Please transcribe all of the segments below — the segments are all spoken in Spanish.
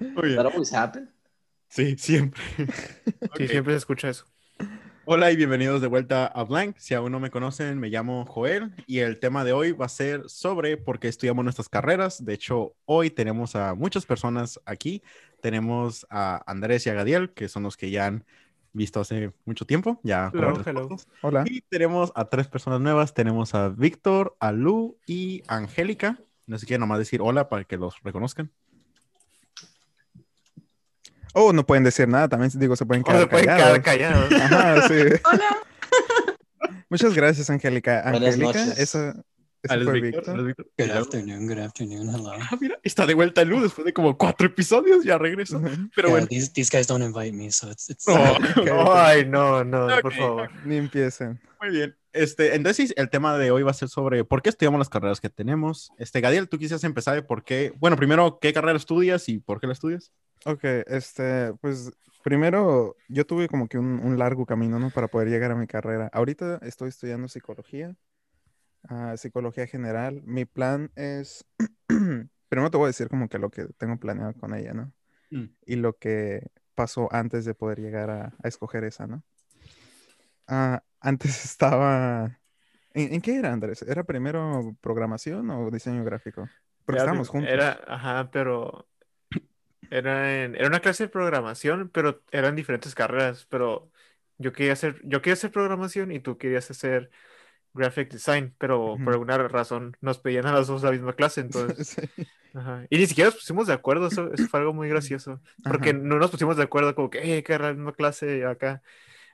Muy bien. That always happen. Sí, siempre. Sí, Ok. siempre se escucha eso. Hola y bienvenidos de vuelta a Blank. Si aún no me conocen, me llamo Joel y el tema de hoy va a ser sobre por qué estudiamos nuestras carreras. De hecho, hoy tenemos a muchas personas aquí. Tenemos a Andrés y a Gadiel, que son los que ya han visto hace mucho tiempo. Ya Hello, hello. Hola. Y tenemos a tres personas nuevas. Tenemos a Víctor, a Lu y a Angélica. No sé si quieren nomás decir hola para que los reconozcan. Oh, no pueden decir nada, también digo, se pueden O quedar se pueden callados. quedar callados. Ajá, sí. Hola. Muchas gracias, Angélica. Buenas Angélica, noches. esa, esa Ah, ¿eres fue Víctor? Víctor. ¿Eres Víctor? Good Y luego- afternoon, good afternoon, hello. Ah, mira, está de vuelta Lu después de como cuatro episodios. Ya regresó. Ujú. Pero yeah, bueno. these these guys don't invite me, so it's it's. Oh, Ok. Ay, no, no, por Ok. favor. Ni empiecen. Muy bien. Este, entonces, el tema de hoy va a ser sobre por qué estudiamos las carreras que tenemos. Este, Gadiel, tú quisieras empezar de por qué. Bueno, primero, ¿qué carrera estudias y por qué la estudias? Ok, este, pues primero yo tuve como que un, un largo camino, ¿no? Para poder llegar a mi carrera. Ahorita estoy estudiando psicología, ah, psicología general. Mi plan es, primero te voy a decir como que lo que tengo planeado con ella, ¿no? Mm. Y lo que pasó antes de poder llegar a, a escoger esa, ¿no? Ah, antes estaba... ¿En, en qué era, Andrés? ¿Era primero programación o diseño gráfico? Porque Ya, estábamos juntos. Era, ajá, pero era, en- era una clase de programación, pero eran diferentes carreras. Pero yo quería hacer, yo quería hacer programación y tú querías hacer graphic design, pero por alguna razón nos pedían a los dos la misma clase, entonces, Sí. ajá. Y ni siquiera nos pusimos de acuerdo, eso, eso fue algo muy gracioso, porque Ajá. no nos pusimos de acuerdo como que, eh, hay que agarrar la misma clase acá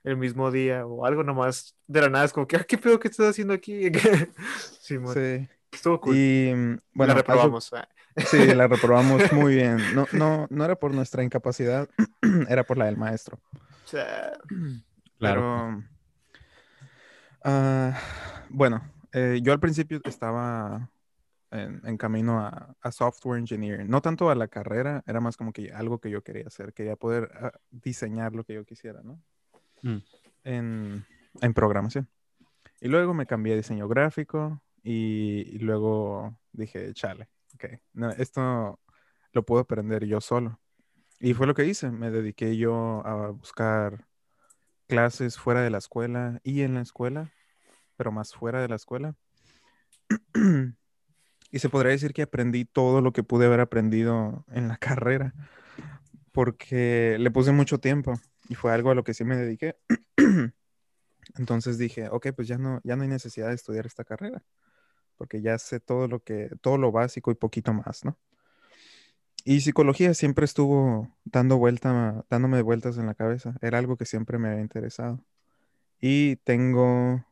el mismo día o algo nomás de la nada, es como que, ah, ¿qué pedo que estás haciendo aquí? Sí, estuvo cool. Y mm, bueno, la reprobamos. ah. Sí, la reprobamos muy bien. No, no, no era por nuestra incapacidad, era por la del maestro. O sea, Pero, ah, bueno, eh, yo al principio estaba en, en camino a, a software engineering. No tanto a la carrera, era más como que algo que yo quería hacer. Quería poder ah, diseñar lo que yo quisiera, ¿no? Mm. En, en programación. Y luego me cambié a diseño gráfico y, y luego dije, chale, ok, no, esto lo puedo aprender yo solo. Y fue lo que hice. Me dediqué yo a buscar clases fuera de la escuela y en la escuela, pero más fuera de la escuela. y se podría decir que aprendí todo lo que pude haber aprendido en la carrera, porque le puse mucho tiempo y fue algo a lo que sí me dediqué. Entonces dije, ok, pues ya no, ya no hay necesidad de estudiar esta carrera, porque ya sé todo lo que, todo lo básico y poquito más, ¿no? Y psicología siempre estuvo dando vuelta, dándome vueltas en la cabeza. Era algo que siempre me había interesado. Y tengo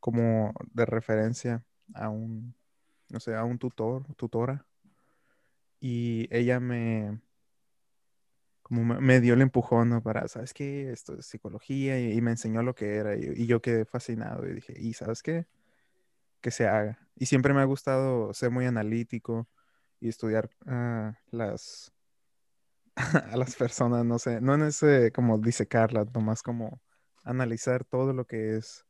como de referencia a un, no sé, a un tutor, tutora. Y ella me, como me, dio el empujón, ¿no? Para, ¿sabes qué? Esto es psicología y, y me enseñó lo que era. Y, y yo quedé fascinado y dije, ¿y sabes qué? Que se haga. Y siempre me ha gustado ser muy analítico y estudiar ah, las a las personas, no sé, no en ese como disecarlas, nomás como analizar todo lo que es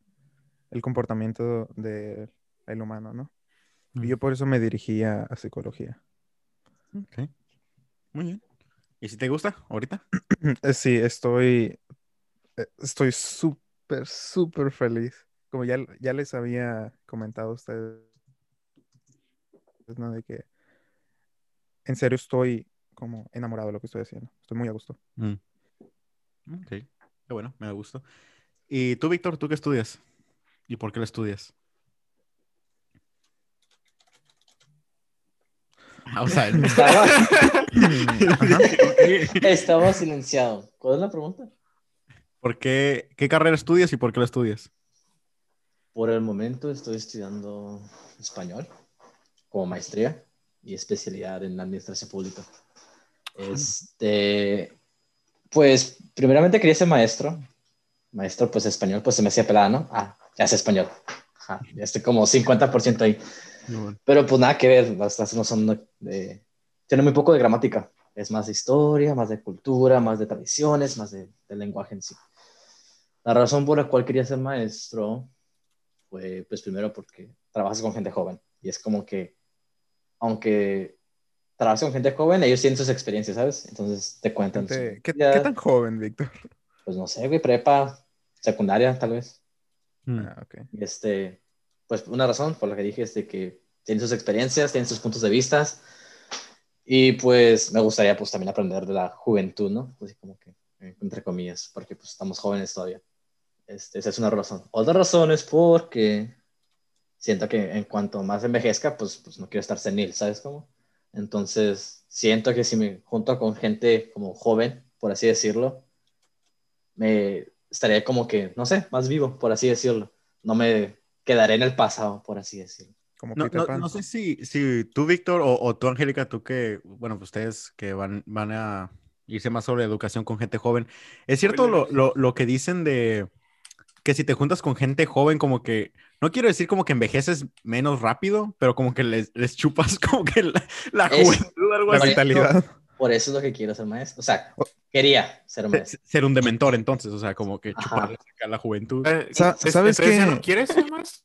el comportamiento del humano, ¿no? Y Mm. yo por eso me dirigía a psicología. Ok. Muy bien. ¿Y si te gusta ahorita? Eh, Sí, estoy, eh, estoy súper, súper feliz. Como ya, ya les había comentado a ustedes, ¿no? De que en serio estoy como enamorado de lo que estoy haciendo. Estoy muy a gusto. Mm. Ok. Qué bueno, me da gusto. ¿Y tú, Víctor, tú qué estudias? ¿Y por qué lo estudias? Ah, o sea, Estaba, estaba silenciado. ¿Cuál es la pregunta? ¿por qué, qué carrera estudias y por qué lo estudias? Por el momento estoy estudiando español como maestría y especialidad en administración pública. Este, pues, primeramente quería ser maestro. Maestro, pues español, pues se me hacía pelada, ¿no? Ah, ya sé español. Ajá, ya estoy como 50% ahí. Pero pues nada que ver, las clases no son de, de- Tienen muy poco de gramática. Es más de historia, más de cultura, más de tradiciones, más de, del lenguaje en sí. La razón por la cual quería ser maestro fue, pues primero porque trabajas con gente joven y es como que, aunque trabajas con gente joven, ellos tienen sus experiencias, ¿sabes? Entonces te cuentan. ¿Qué, qué tan joven, Víctor? Pues no sé, güey, prepa, secundaria, tal vez. Mm. Ah, ok. Y Este, pues una razón por la que dije es de que tienen sus experiencias, tienen sus puntos de vista. Y pues me gustaría pues también aprender de la juventud, ¿no? Así como que, entre comillas, porque pues estamos jóvenes todavía. Este, esa es una razón. Otra razón es porque siento que en cuanto más envejezca, pues, pues no quiero estar senil, ¿sabes cómo? Entonces, siento que si me junto con gente como joven, por así decirlo, me estaría como que, no sé, más vivo, por así decirlo. No me quedaré en el pasado, por así decirlo. Como No, Peter no- Pan. no sé si, si tú, Víctor, o, o tú, Angélica, tú que, bueno, pues ustedes que van, van a irse más sobre educación con gente joven, ¿es cierto lo, lo, lo que dicen de que si te juntas con gente joven, como que, no quiero decir como que envejeces menos rápido, pero como que les, les chupas como que la, la Es- juventud, algo La vitalidad. Por eso es lo que quiero ser maestro. O sea, quería ser maestro. Se- Ser un dementor, entonces, o sea, como que acá la juventud. Eh, Sa- ¿es- ¿sabes qué? no quieres ser maestro?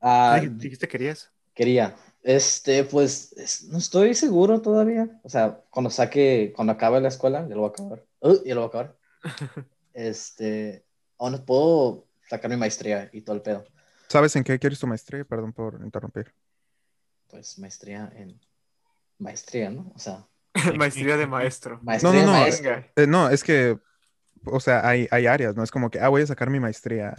Ah, Dij- Dijiste que querías. quería. Este, pues, es- no estoy seguro todavía. O sea, cuando saque, cuando acabe la escuela, ya lo voy a acabar. Uh, ya lo voy a acabar. Este, aún no puedo sacar mi maestría y todo el pedo. ¿Sabes en qué quieres tu maestría? Perdón por interrumpir. Pues maestría en maestría, ¿no? O sea, Maestría de maestro. maestría no, no. Venga. Eh, no, es que, o sea, hay, hay áreas, no es como que, ah, voy a sacar mi maestría,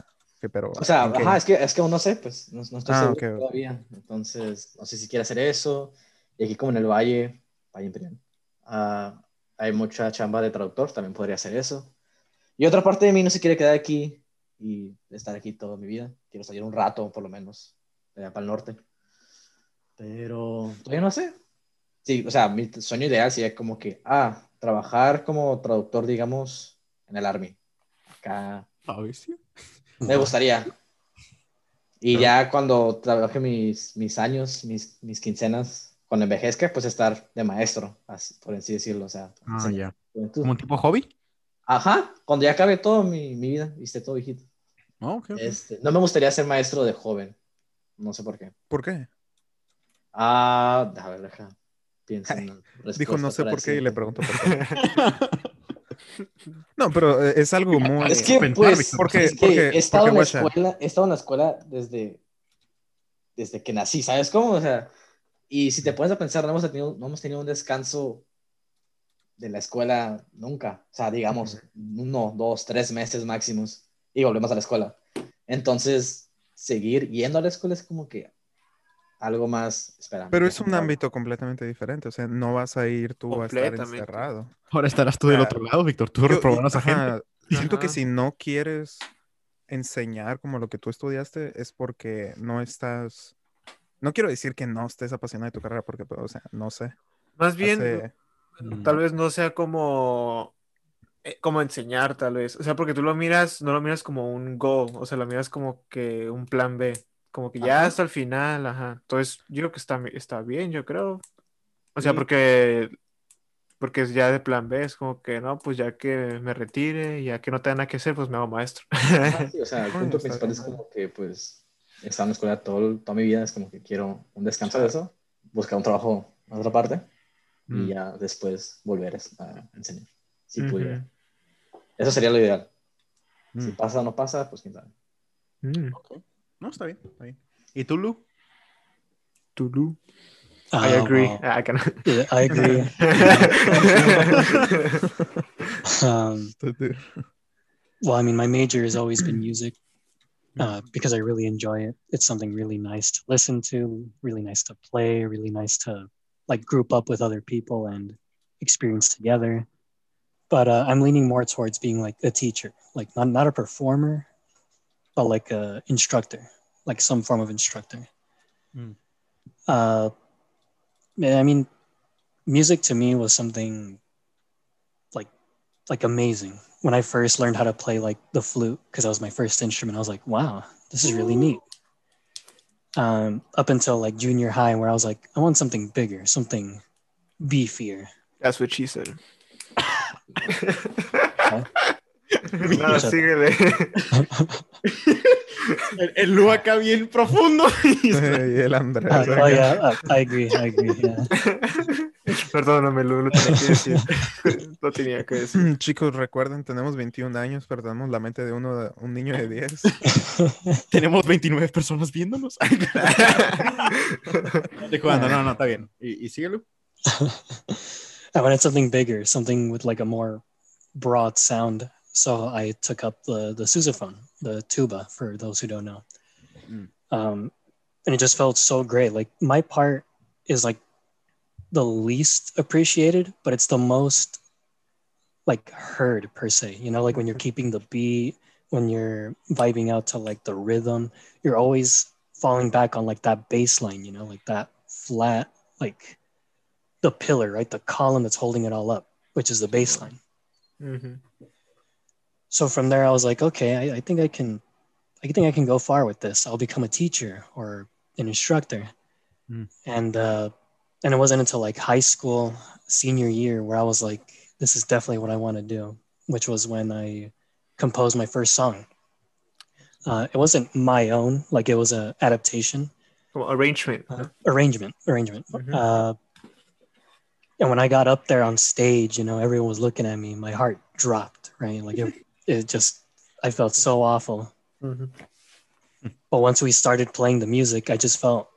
pero... O sea, ajá, es que, es que aún no sé, pues, no, no estoy Ah, seguro todavía. Entonces, no sé si quiere hacer eso. Y aquí como en el Valle, Valle Imperial, ah, hay mucha chamba de traductor, también podría hacer eso. Y otra parte de mí no se quiere quedar aquí y estar aquí toda mi vida. Quiero salir un rato, por lo menos, allá para el norte. Pero todavía no sé. Sí, o sea, mi sueño ideal sería como que, ah, trabajar como traductor, digamos, en el Army. Acá A ver si- me gustaría. Y ya cuando trabaje mis, mis años, mis, mis quincenas, cuando envejezca, pues estar de maestro, así, por así decirlo. O sea, Ah, ya. juventud. ¿Como un tipo hobby? Ajá, cuando ya acabe todo mi, mi vida esté todo viejito. Oh. Este, no me gustaría ser maestro de joven. No sé por qué. ¿Por qué? Ah, a ver, deja. Piensa en Dijo, no sé por qué y le pregunto por qué. No, pero eh, es algo muy... Es que, pues. Porque- es que porque- he estado porque, en la escuela, he estado en la escuela desde, desde que nací, ¿sabes cómo? O sea, y si te pones a pensar, no hemos tenido, no hemos tenido un descanso de la escuela nunca. O sea, digamos, uno, dos, tres meses máximos y volvemos a la escuela. Entonces, seguir yendo a la escuela es como que algo más, espera. Pero es un ámbito completamente diferente, o sea, no vas a ir tú a estar encerrado. Ahora estarás tú del otro lado, Víctor. Tú reprobarás a ajá, gente. Siento que si no quieres enseñar como lo que tú estudiaste es porque no estás, no quiero decir que no estés apasionado de tu carrera, porque, pues, o sea, no sé. Más bien, Hace- tal vez no sea como, eh, como enseñar, tal vez. O sea, porque tú lo miras, no lo miras como un goal, o sea, lo miras como que un plan B. Como que ya Ajá. hasta el final, ajá. Entonces, yo creo que está, está bien, yo creo. O sea, Sí. porque, porque es ya de plan B, es como que, no, pues ya que me retire, ya que no tenga nada que hacer, pues me hago maestro. Sí, o sea, el punto principal es como que, pues, he estado en la escuela todo, toda mi vida, es como que quiero un descanso de eso, buscar un trabajo en otra parte Mm. y ya después volver a enseñar, si pudiera. Eso sería lo ideal. Si Mm. pasa o no pasa, pues quién sabe. Mm. No, está bien, está bien. ¿Y tú, Lu? Tulu. I Uh, agree. Ah, que no. yeah, I agree. um, well, I mean, my major has always been music uh, because I really enjoy it. It's something really nice to listen to, really nice to play, really nice to like group up with other people and experience together. But uh, I'm leaning more towards being like a teacher, like not, not a performer, but like a instructor, like some form of instructor. Mm. Uh, I mean, music to me was something like like amazing when I first learned how to play like the flute because that was my first instrument. I was like, wow, this is really neat. Um, up until like junior high, where I was like, I want something bigger, something beefier. That's what she said. Nada, síguele. El, el Lu acá bien profundo. y el Andrés. Uh, oh yeah, uh, I agree. I agree. Yeah. Perdóname, Lu, lo tenía que decir. Lo tenía que decir. Chicos, recuerden, tenemos 21 años, perdemos la mente de uno, un niño de 10. Tenemos 29 personas viéndonos. Estoy jugando, no, no, está bien. ¿Y, y síguelo? I wanted something bigger, something with like a more broad sound. So I took up the the sousaphone, the tuba, for those who don't know. Mm. Um, and it just felt so great. Like my part is like the least appreciated, but it's the most like heard per se. You know, like when you're keeping the beat, when you're vibing out to like the rhythm, you're always falling back on like that bass line. You know, like that flat, like the pillar, right? The column that's holding it all up, which is the bass line. Ujú. so from there i was like okay I, I think i can i think i can go far with this i'll become a teacher or an instructor Mm. and uh and it wasn't until like high school senior year where i was like this is definitely what i want to do which was when i composed my first song uh, it wasn't my own like it was a adaptation Como arrangement. uh, arrangement arrangement Mhm. uh, and when i got up there on stage you know everyone was looking at me my heart dropped right like it, it just i felt so awful Ujú. but once we started playing the music i just felt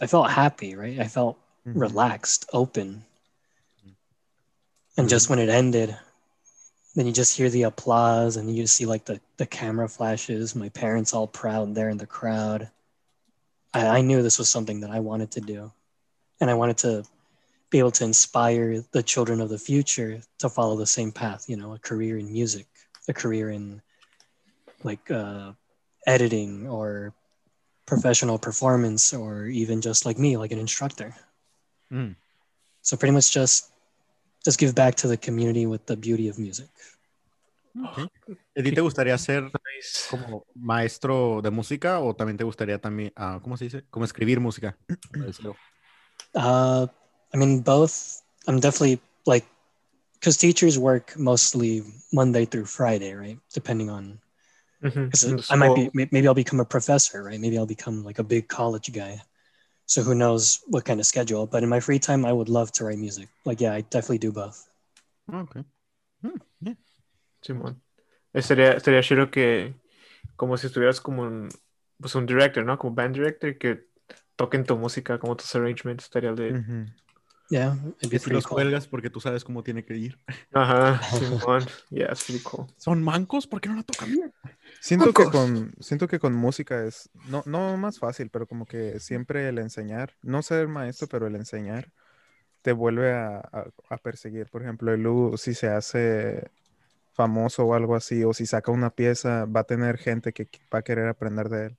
i felt happy right? I felt Mhm. relaxed open. And just when it ended then you just hear the applause and you just see like the, the camera flashes my parents all proud there in the crowd. I, I knew this was something that i wanted to do. And i wanted to be able to inspire the children of the future to follow the same path you know a career in music a career in like uh, editing or professional performance or even just like me like an instructor Mm. so pretty much just just give back to the community with the beauty of music Ok. ¿A ti te gustaría ser como maestro de música o también te gustaría también, ah, ¿cómo se dice? Como escribir música. Uh, i mean both i'm definitely like because teachers work mostly monday through friday right depending on Ujú. 'cause En i might be maybe i'll become a professor right maybe i'll become like a big college guy so who knows what kind of schedule but in my free time i would love to write music like yeah i definitely do both Ah, ok. Mm, yeah. Simón. Estaría, estaría chido que, como si estuvieras como un, pues un director, ¿no? Como band director, que toquen tu música, como tus arrangements, estaría de... Ujú. yeah it'd Y si los cool cuelgas porque tú sabes cómo tiene que ir. Ajá, Simón. Yeah, it's pretty cool. ¿Son mancos? ¿Por qué no la tocan bien? Siento que con, siento que con música es, no, no más fácil, pero como que siempre el enseñar, no ser maestro, pero el enseñar te vuelve a, a- a perseguir. Por ejemplo, el Lu, si se hace famoso o algo así, o si saca una pieza, va a tener gente que qu- va a querer aprender de él.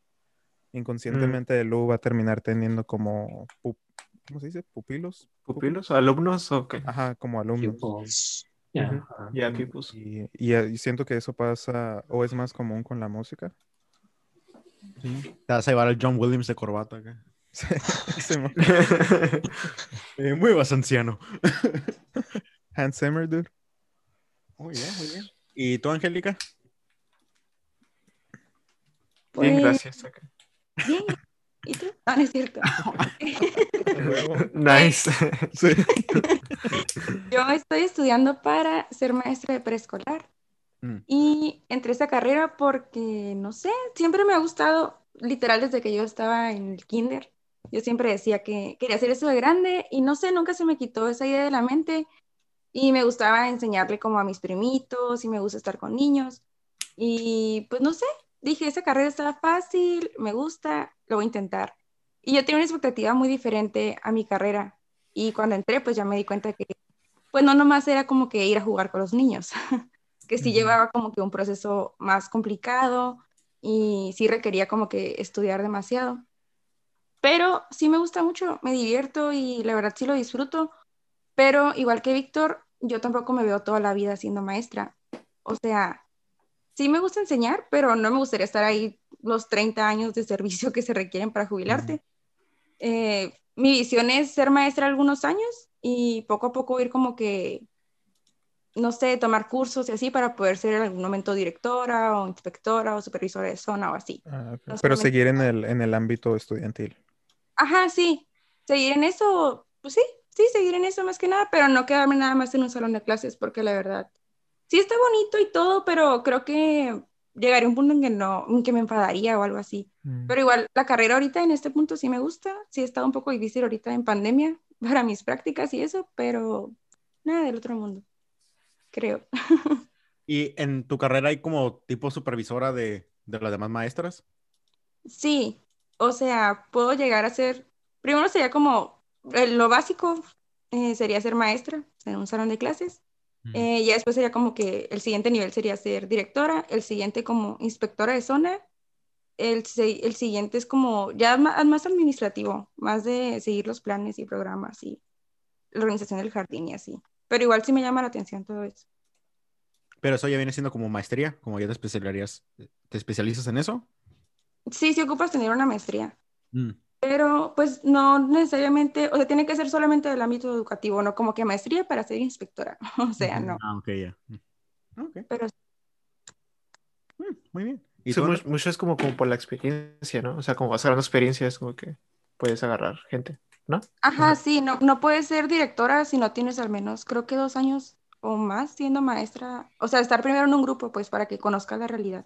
Inconscientemente el Lu va a terminar teniendo como, ¿cómo se dice? Pupilos. ¿Pupilos? ¿Alumnos o qué? Ajá, como alumnos. pupils yeah Yeah. Y, y, eh, y siento que eso pasa, o es más común con la música. Sí. Te vas a llevar al John Williams de corbata acá. Eh, muy vas anciano. Hans Zimmer, dude. Muy bien, muy bien. ¿Y tú, Angélica? Bien, Pues, gracias. ok. Bien. ¿Y tú? Ah, no es cierto. Nice. Sí. Yo estoy estudiando para ser maestra de preescolar. Mm. Y entré a esa carrera porque, no sé, siempre me ha gustado, literal, desde que yo estaba en el kinder. Yo siempre decía que quería hacer eso de grande y no sé, nunca se me quitó esa idea de la mente. Y me gustaba enseñarle como a mis primitos y me gusta estar con niños. Y pues no sé, dije, esa carrera está fácil, me gusta, lo voy a intentar. Y yo tenía una expectativa muy diferente a mi carrera. Y cuando entré, pues ya me di cuenta que, pues no nomás era como que ir a jugar con los niños, que sí llevaba como que un proceso más complicado y sí requería como que estudiar demasiado. Pero sí me gusta mucho, me divierto y la verdad sí lo disfruto. Pero igual que Víctor, yo tampoco me veo toda la vida siendo maestra. O sea, sí me gusta enseñar, pero no me gustaría estar ahí los 30 años de servicio que se requieren para jubilarte. Eh, mi visión es ser maestra algunos años y poco a poco ir como que no sé, tomar cursos y así para poder ser en algún momento directora o inspectora o supervisora de zona o así. Ah, ok. No Pero seguir en el, en el ámbito estudiantil. Ajá, sí, seguir en eso, pues sí, sí, seguir en eso más que nada, pero no quedarme nada más en un salón de clases, porque la verdad, sí está bonito y todo, pero creo que llegaría un punto en que no, en que me enfadaría o algo así. Mm. Pero igual, la carrera ahorita en este punto sí me gusta, sí está un poco difícil ahorita en pandemia para mis prácticas y eso, pero nada del otro mundo, creo. ¿Y en tu carrera hay como tipo supervisora de, de las demás maestras? Sí, o sea, puedo llegar a ser, primero sería como, eh, lo básico eh, sería ser maestra en un salón de clases. Eh, ya después sería como que el siguiente nivel sería ser directora, el siguiente como inspectora de zona, el, el siguiente es como ya ma- más, administrativo, más de seguir los planes y programas y la organización del jardín y así. Pero igual sí me llama la atención todo eso. Pero eso ya viene siendo como maestría, como ya te especializarías, ¿te especializas en eso? Sí, sí ocupas tener una maestría, Mm. Pero pues no necesariamente, o sea, tiene que ser solamente del ámbito educativo, no como que maestría para ser inspectora, o sea, no. Ah, ok, ya. Mm. Ok, Pero Mm, muy bien. ¿Y Sí, tú, mu- Andrés? mucho es como, como por la experiencia, ¿no? O sea, como vas agarrando experiencia, es como que puedes agarrar gente, ¿no? Ajá, sí, no, no puedes ser directora si no tienes al menos, creo que dos años o más siendo maestra. O sea, estar primero en un grupo, pues, para que conozcas la realidad.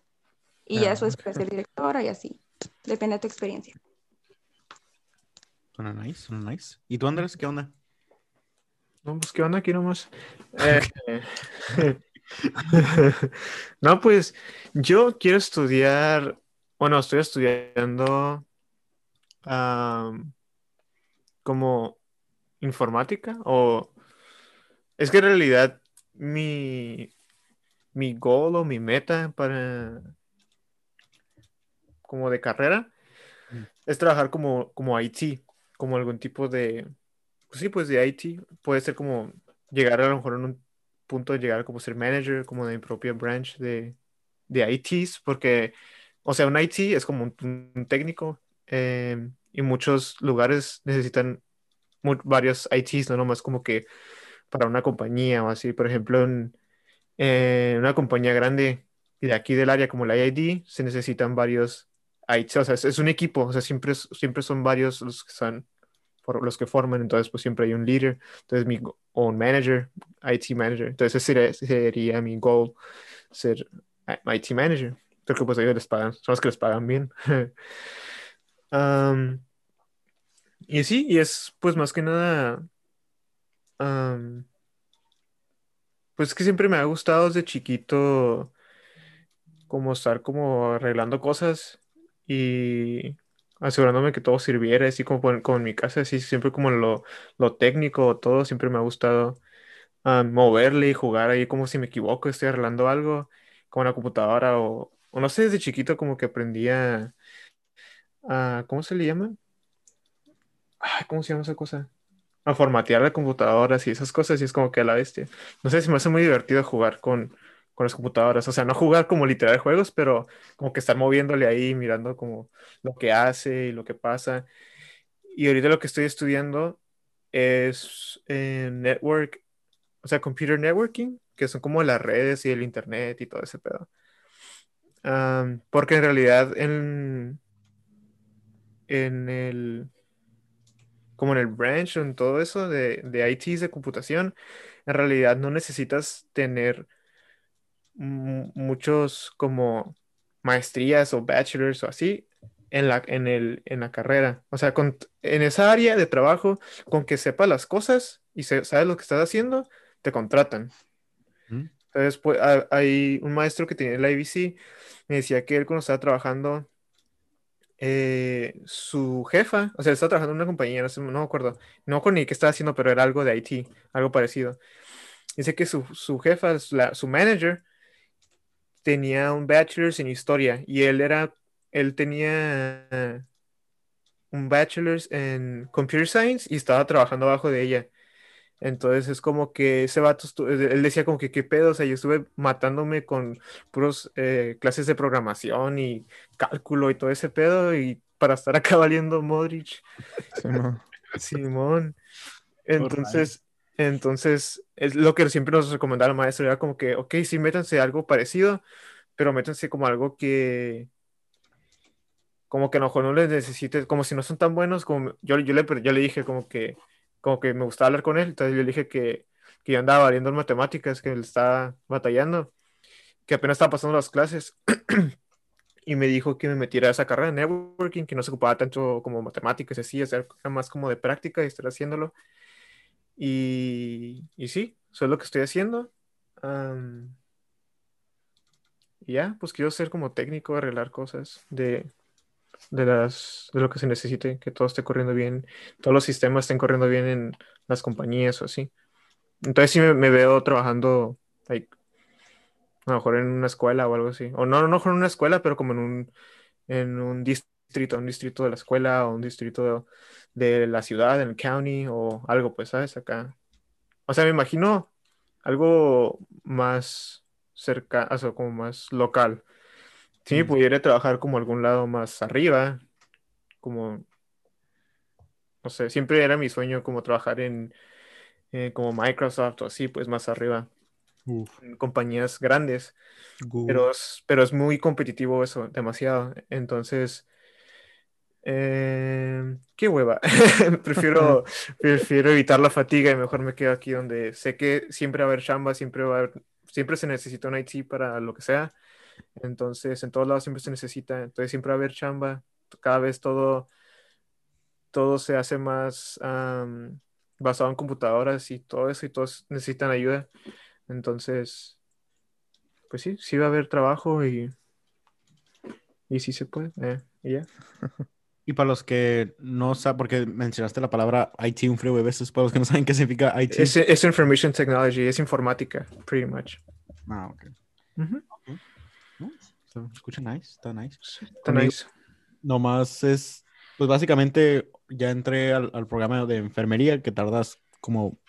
Y ya Ah, después puedes ser directora y así. Depende de tu experiencia. Suena nice, suena nice. ¿Y tú, Andrés, qué onda? No, pues, ¿qué onda aquí nomás? Eh, no, pues, yo quiero estudiar, bueno, estoy estudiando am, como informática o... Es que en realidad mi, mi goal o mi meta para como de carrera es trabajar como, como IT, como algún tipo de, pues sí, pues de IT. Puede ser como llegar a lo mejor en un punto de llegar como ser manager, como de mi propia branch de, de ITs, porque, o sea, un IT es como un, un técnico eh, y muchos lugares necesitan varios ITs, no nomás como que para una compañía o así. Por ejemplo, en, una compañía grande de aquí del área como la IID, se necesitan varios ITs, o sea, es, un equipo, o sea, siempre, siempre son varios los que por los que forman, entonces pues siempre hay un líder, entonces mi, go- o un manager, IT manager, entonces ese sería, sería mi goal, ser I- IT manager, porque pues ellos les pagan, son los que les pagan bien. Y sí, y es pues más que nada, am, pues que siempre me ha gustado desde chiquito como estar como arreglando cosas y asegurándome que todo sirviera, así como, por- como en mi casa, así siempre como lo, lo técnico, todo siempre me ha gustado ah, moverle y jugar ahí como si me equivoco, estoy arreglando algo con la computadora o, o no sé, desde chiquito como que aprendí a, a- ¿cómo se le llama? Ay, ¿cómo se llama esa cosa? A formatear la computadora y esas cosas y es como que a la bestia. No sé, se me hace muy divertido jugar con, con las computadoras, o sea, no jugar como literal juegos, pero como que estar moviéndole ahí, mirando como lo que hace y lo que pasa. Y ahorita lo que estoy estudiando es eh, network, o sea, computer networking, que son como las redes y el internet y todo ese pedo. Porque en realidad en, en el, como en el branch o en todo eso de, de ITs de computación, en realidad no necesitas tener muchos como maestrías o bachelors o así en la, en el, en la carrera. O sea, con, en esa área de trabajo, con que sepas las cosas y se, sabes lo que estás haciendo, te contratan. Mm. Entonces, pues, ha- hay un maestro que tenía en la IBC, me decía que él cuando estaba trabajando, eh, su jefa, o sea, él estaba trabajando en una compañía, no sé, no me acuerdo, no con ni qué estaba haciendo, pero era algo de IT, algo parecido. Dice que su, su jefa, la- su manager, tenía un bachelor's en historia y él era, él tenía un bachelor's en computer science y estaba trabajando abajo de ella. Entonces es como que ese vato, él decía como que qué pedo, o sea, yo estuve matándome con puros eh, clases de programación y cálculo y todo ese pedo y para estar acá valiendo Modric. Sí, no. Simón. Entonces, Entonces, es lo que siempre nos recomendaba el maestro, era como que, ok, sí, métanse algo parecido, pero métanse como algo que, como que a lo mejor no les necesite, como si no son tan buenos, como yo, yo, le, yo le dije como que, como que me gustaba hablar con él, entonces yo le dije que, que yo andaba valiendo en matemáticas, que él estaba batallando, que apenas estaba pasando las clases, y me dijo que me metiera a esa carrera de networking, que no se ocupaba tanto como matemáticas, así, sea, más como de práctica y estar haciéndolo. Y, y sí, eso es lo que estoy haciendo. y ya, pues quiero ser como técnico, arreglar cosas de, de, las, de lo que se necesite, que todo esté corriendo bien, todos los sistemas estén corriendo bien en las compañías o así. Entonces sí me, veo trabajando a lo mejor en una escuela o algo así. O no, no, no en una escuela, pero como en un, en un distrito, un distrito de la escuela o un distrito de, la ciudad, en el county o algo, pues, ¿sabes? Acá. O sea, me imagino algo más cerca, o sea, como más local. Si me pudiera trabajar como algún lado más arriba, como, no sé, siempre era mi sueño como trabajar en, eh, como Microsoft o así, pues más arriba. En compañías grandes. Pero es, pero es muy competitivo eso, demasiado. Entonces, eh, qué hueva. prefiero, prefiero evitar la fatiga y mejor me quedo aquí donde sé que siempre va a haber chamba, siempre va a haber, siempre se necesita un IT para lo que sea. Entonces, en todos lados siempre se necesita. Entonces, siempre va a haber chamba. Cada vez todo, todo se hace más basado en computadoras y todo eso, y todos necesitan ayuda. Entonces, pues sí, sí va a haber trabajo y, y sí se puede. Eh, y ya. Y para los que no saben, porque mencionaste la palabra IT un frío de veces, para los que no saben qué significa IT. Es, es Information Technology, es informática, pretty much. Ah, ok. escucha nice, está nice. Está nice. Nomás es, pues básicamente ya entré al, al, programa de enfermería que tardas como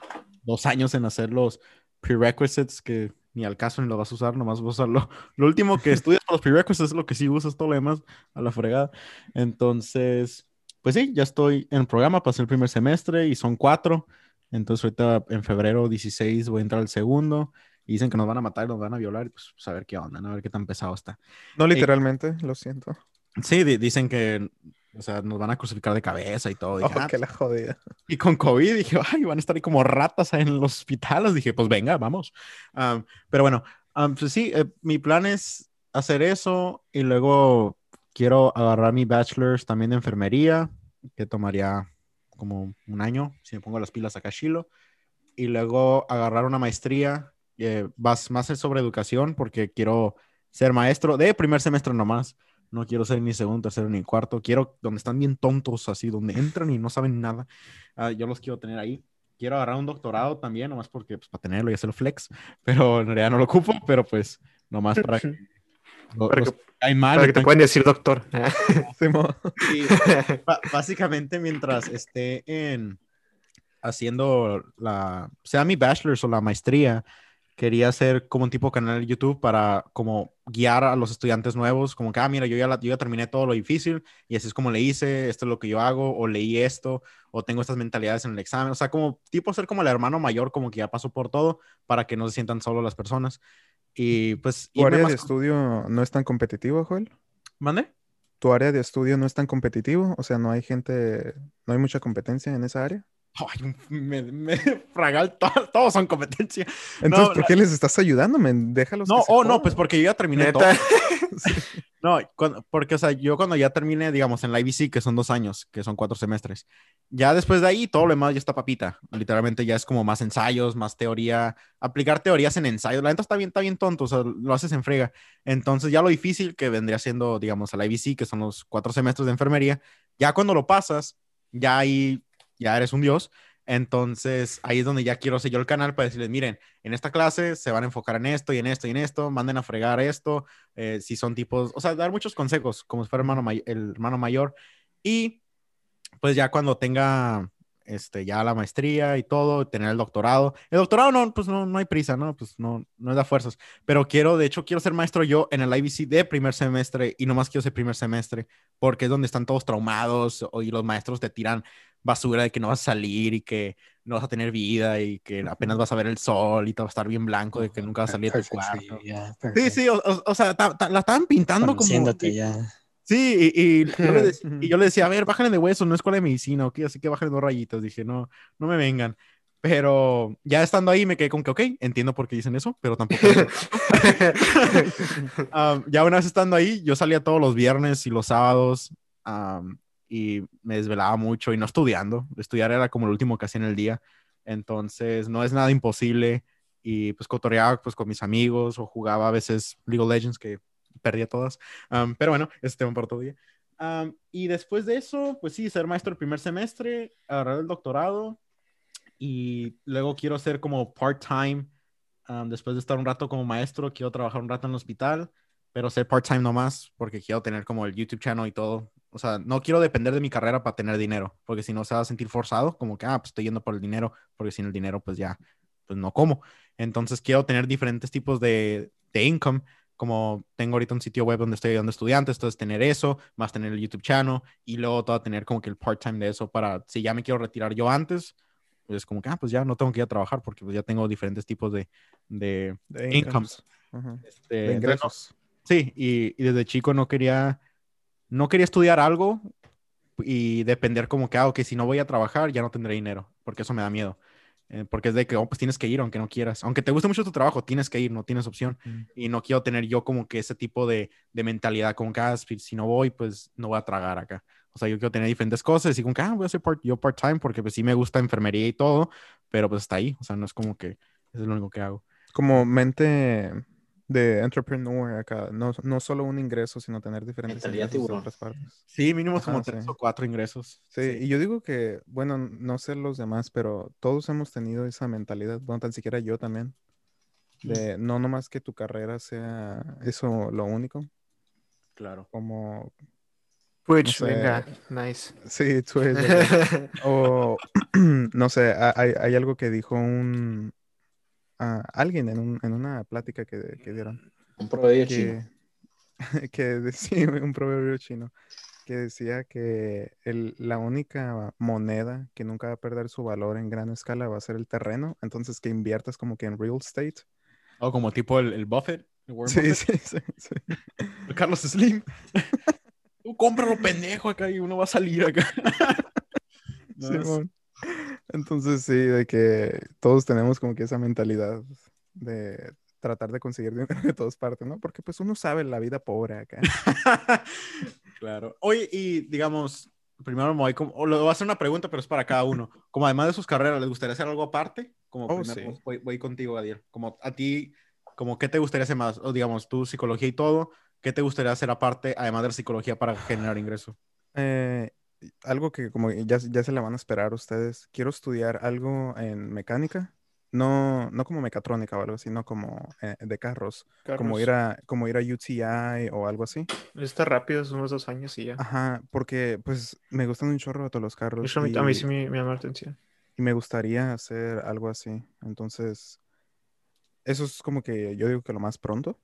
dos años en hacer los prerequisites que ni al caso ni lo vas a usar, nomás vas a usarlo. Lo último que estudias para los prerequisites es lo que sí usas, todo lo demás a la fregada. Entonces, pues sí, ya estoy en el programa, pasé el primer semestre y son cuatro. Entonces ahorita en febrero 16 voy a entrar al segundo. Y dicen que nos van a matar nos van a violar. Pues, pues a ver qué onda, a ver qué tan pesado está. No literalmente, lo siento. Sí, dicen que o sea, nos van a crucificar de cabeza y todo. Dije, oh, ah, la jodida. Y con COVID dije, ay, van a estar ahí como ratas en los hospitales. Dije, pues venga, vamos. pero bueno, pues sí, eh, mi plan es hacer eso y luego quiero agarrar mi bachelor's también de enfermería, que tomaría como un año si me pongo las pilas acá Chilo. Y luego agarrar una maestría, eh, más, más sobre educación, porque quiero ser maestro de primer semestre nomás no quiero ser ni segundo, tercero, ni cuarto. Quiero donde están bien tontos, así, donde entran y no saben nada. Ah, yo los quiero tener ahí. Quiero agarrar un doctorado también, nomás porque, pues, para tenerlo y hacerlo flex. Pero en realidad no lo ocupo, pero pues, nomás para que. para, que, mal, para que te pueden decir doctor. básicamente, mientras esté en haciendo la, sea mi bachelor's o la maestría, quería hacer como un tipo de canal de YouTube para como guiar a los estudiantes nuevos, como que, ah, mira, yo ya, yo ya terminé todo lo difícil y así es como le hice, esto es lo que yo hago, o leí esto, o tengo estas mentalidades en el examen, o sea, como tipo ser como el hermano mayor, como que ya pasó por todo, para que no se sientan solo las personas. Y pues... ¿Tu área de estudio no es tan competitivo, Joel? ¿Mande? ¿Tu área de estudio no es tan competitivo? O sea, no hay gente, no hay mucha competencia en esa área. Ay, me, me fragal, todos son competencia. Entonces, ¿por qué les estás ayudando, Déjalos. No, oh, no, pues porque yo ya terminé todo. No, porque, o sea, yo cuando ya terminé, digamos, en la IBC, que son dos años, que son cuatro semestres, ya después de ahí, todo lo demás ya está papita. Literalmente ya es como más ensayos, más teoría, aplicar teorías en ensayos. La gente está bien, está bien tonto, o sea, lo haces en frega. Entonces, ya lo difícil que vendría siendo, digamos, a la IBC, que son los cuatro semestres de enfermería, ya cuando lo pasas, ya ahí ya eres un dios. Entonces ahí es donde ya quiero yo el canal para decirles, miren, en esta clase se van a enfocar en esto y en esto y en esto, manden a fregar esto, eh, si son tipos, o sea, dar muchos consejos como si fuera hermano el hermano mayor. Y pues ya cuando tenga este, ya la maestría y todo, tener el doctorado. El doctorado no, pues no, no hay prisa, ¿no? Pues no, no da fuerzas. Pero quiero, de hecho, quiero ser maestro yo en el IBC de primer semestre y no más quiero ser primer semestre porque es donde están todos traumados y los maestros te tiran basura de que no vas a salir y que no vas a tener vida y que apenas vas a ver el sol y te va a estar bien blanco de que nunca vas a salir de tu cuarto. you, yeah, Sí, sí, o, o- o sea, ta- ta- la estaban pintando como... Ya. Sí, y, y yo le dec- y yo le decía, a ver, bájale de hueso, no es escuela de medicina, ok, así que bájale dos rayitas. Dije, no, no me vengan. Pero ya estando ahí me quedé con que, ok, entiendo por qué dicen eso, pero tampoco... Am, ya una vez estando ahí, yo salía todos los viernes y los sábados am, y me desvelaba mucho y no estudiando. Estudiar era como lo último que hacía en el día. Entonces, no es nada imposible. Y pues cotorreaba pues, con mis amigos o jugaba a veces League of Legends, que perdía todas. Pero bueno, ese tema para otro día. Y después de eso, pues sí, ser maestro el primer semestre, agarrar el doctorado y luego quiero ser como part-time. am, después de estar un rato como maestro, quiero trabajar un rato en el hospital, pero ser part-time nomás porque quiero tener como el YouTube channel y todo. O sea, no quiero depender de mi carrera para tener dinero, porque si no se va a sentir forzado, como que, ah, pues estoy yendo por el dinero, porque sin el dinero, pues ya, pues no como. Entonces quiero tener diferentes tipos de, de income, como tengo ahorita un sitio web donde estoy ayudando a estudiantes, entonces tener eso, más tener el YouTube channel y luego todo tener como que el part-time de eso para, si ya me quiero retirar yo antes, pues como que, ah, pues ya no tengo que ir a trabajar porque pues ya tengo diferentes tipos de, de, De incomes. Ajá. este, De entonces, ingresos. Sí, y, y desde chico no quería, no quería estudiar algo y depender como que, ah, ok, si no voy a trabajar ya no tendré dinero, porque eso me da miedo. Eh, porque es de que, oh, pues tienes que ir aunque no quieras. Aunque te guste mucho tu trabajo, tienes que ir, no tienes opción. Mm. Y no quiero tener yo como que ese tipo de, de mentalidad, como que, ah, si, no voy, pues no voy a tragar acá. O sea, yo quiero tener diferentes cosas y como que, ah, voy a hacer part- yo part-time porque pues sí me gusta enfermería y todo, pero pues está ahí. O sea, no es como que eso es lo único que hago. Como mente de entrepreneur acá. No, no solo un ingreso, sino tener diferentes ingresos de otras partes. Sí, mínimo como tres o cuatro ingresos. Sí, y yo digo que, bueno, no sé los demás, pero todos hemos tenido esa mentalidad, bueno, tan siquiera yo también, de no nomás que tu carrera sea eso lo único, Claro. No como, Twitch, sé. venga, nice. sí, acá. O, no sé, ha- hay, hay algo que dijo un, ah, alguien en, un- en una plática que, que dieron, Un proverbio chino. que, decía, un proverbio chino, que decía que el- la única moneda que nunca va a perder su valor en gran escala va a ser el terreno, entonces que inviertas como que en real estate. O como tipo el, el Buffett. el Warren Sí, Buffett, sí, sí, sí. el Carlos Slim. Tú cómpralo, pendejo, acá y uno va a salir acá. No, es- Simón. Entonces sí, de que todos tenemos como que esa mentalidad de tratar de conseguir dinero de todas partes, ¿no? Porque pues uno sabe la vida pobre acá. claro. Oye, y digamos, primero me voy como, o le voy a hacer una pregunta, pero es para cada uno. Como además de sus carreras, ¿les gustaría hacer algo aparte? Como Oh, primero, sí. voy, voy contigo, Adiel. Como a ti, como qué te gustaría hacer más? O digamos, tu psicología y todo, ¿qué te gustaría hacer aparte, además de la psicología, para generar ingreso? Eh, algo que como ya, ya se la van a esperar ustedes. Quiero estudiar algo en mecánica. No, no como mecatrónica o algo así, no como eh, de carros. Como ir a, como ir a UTI o algo así. Está rápido, es unos dos años y ya. Ajá, porque pues me gustan un chorro todos los carros. Eso a mí, a sí me, me llama la atención. y me gustaría hacer algo así. Entonces, eso es como que yo digo que lo más pronto,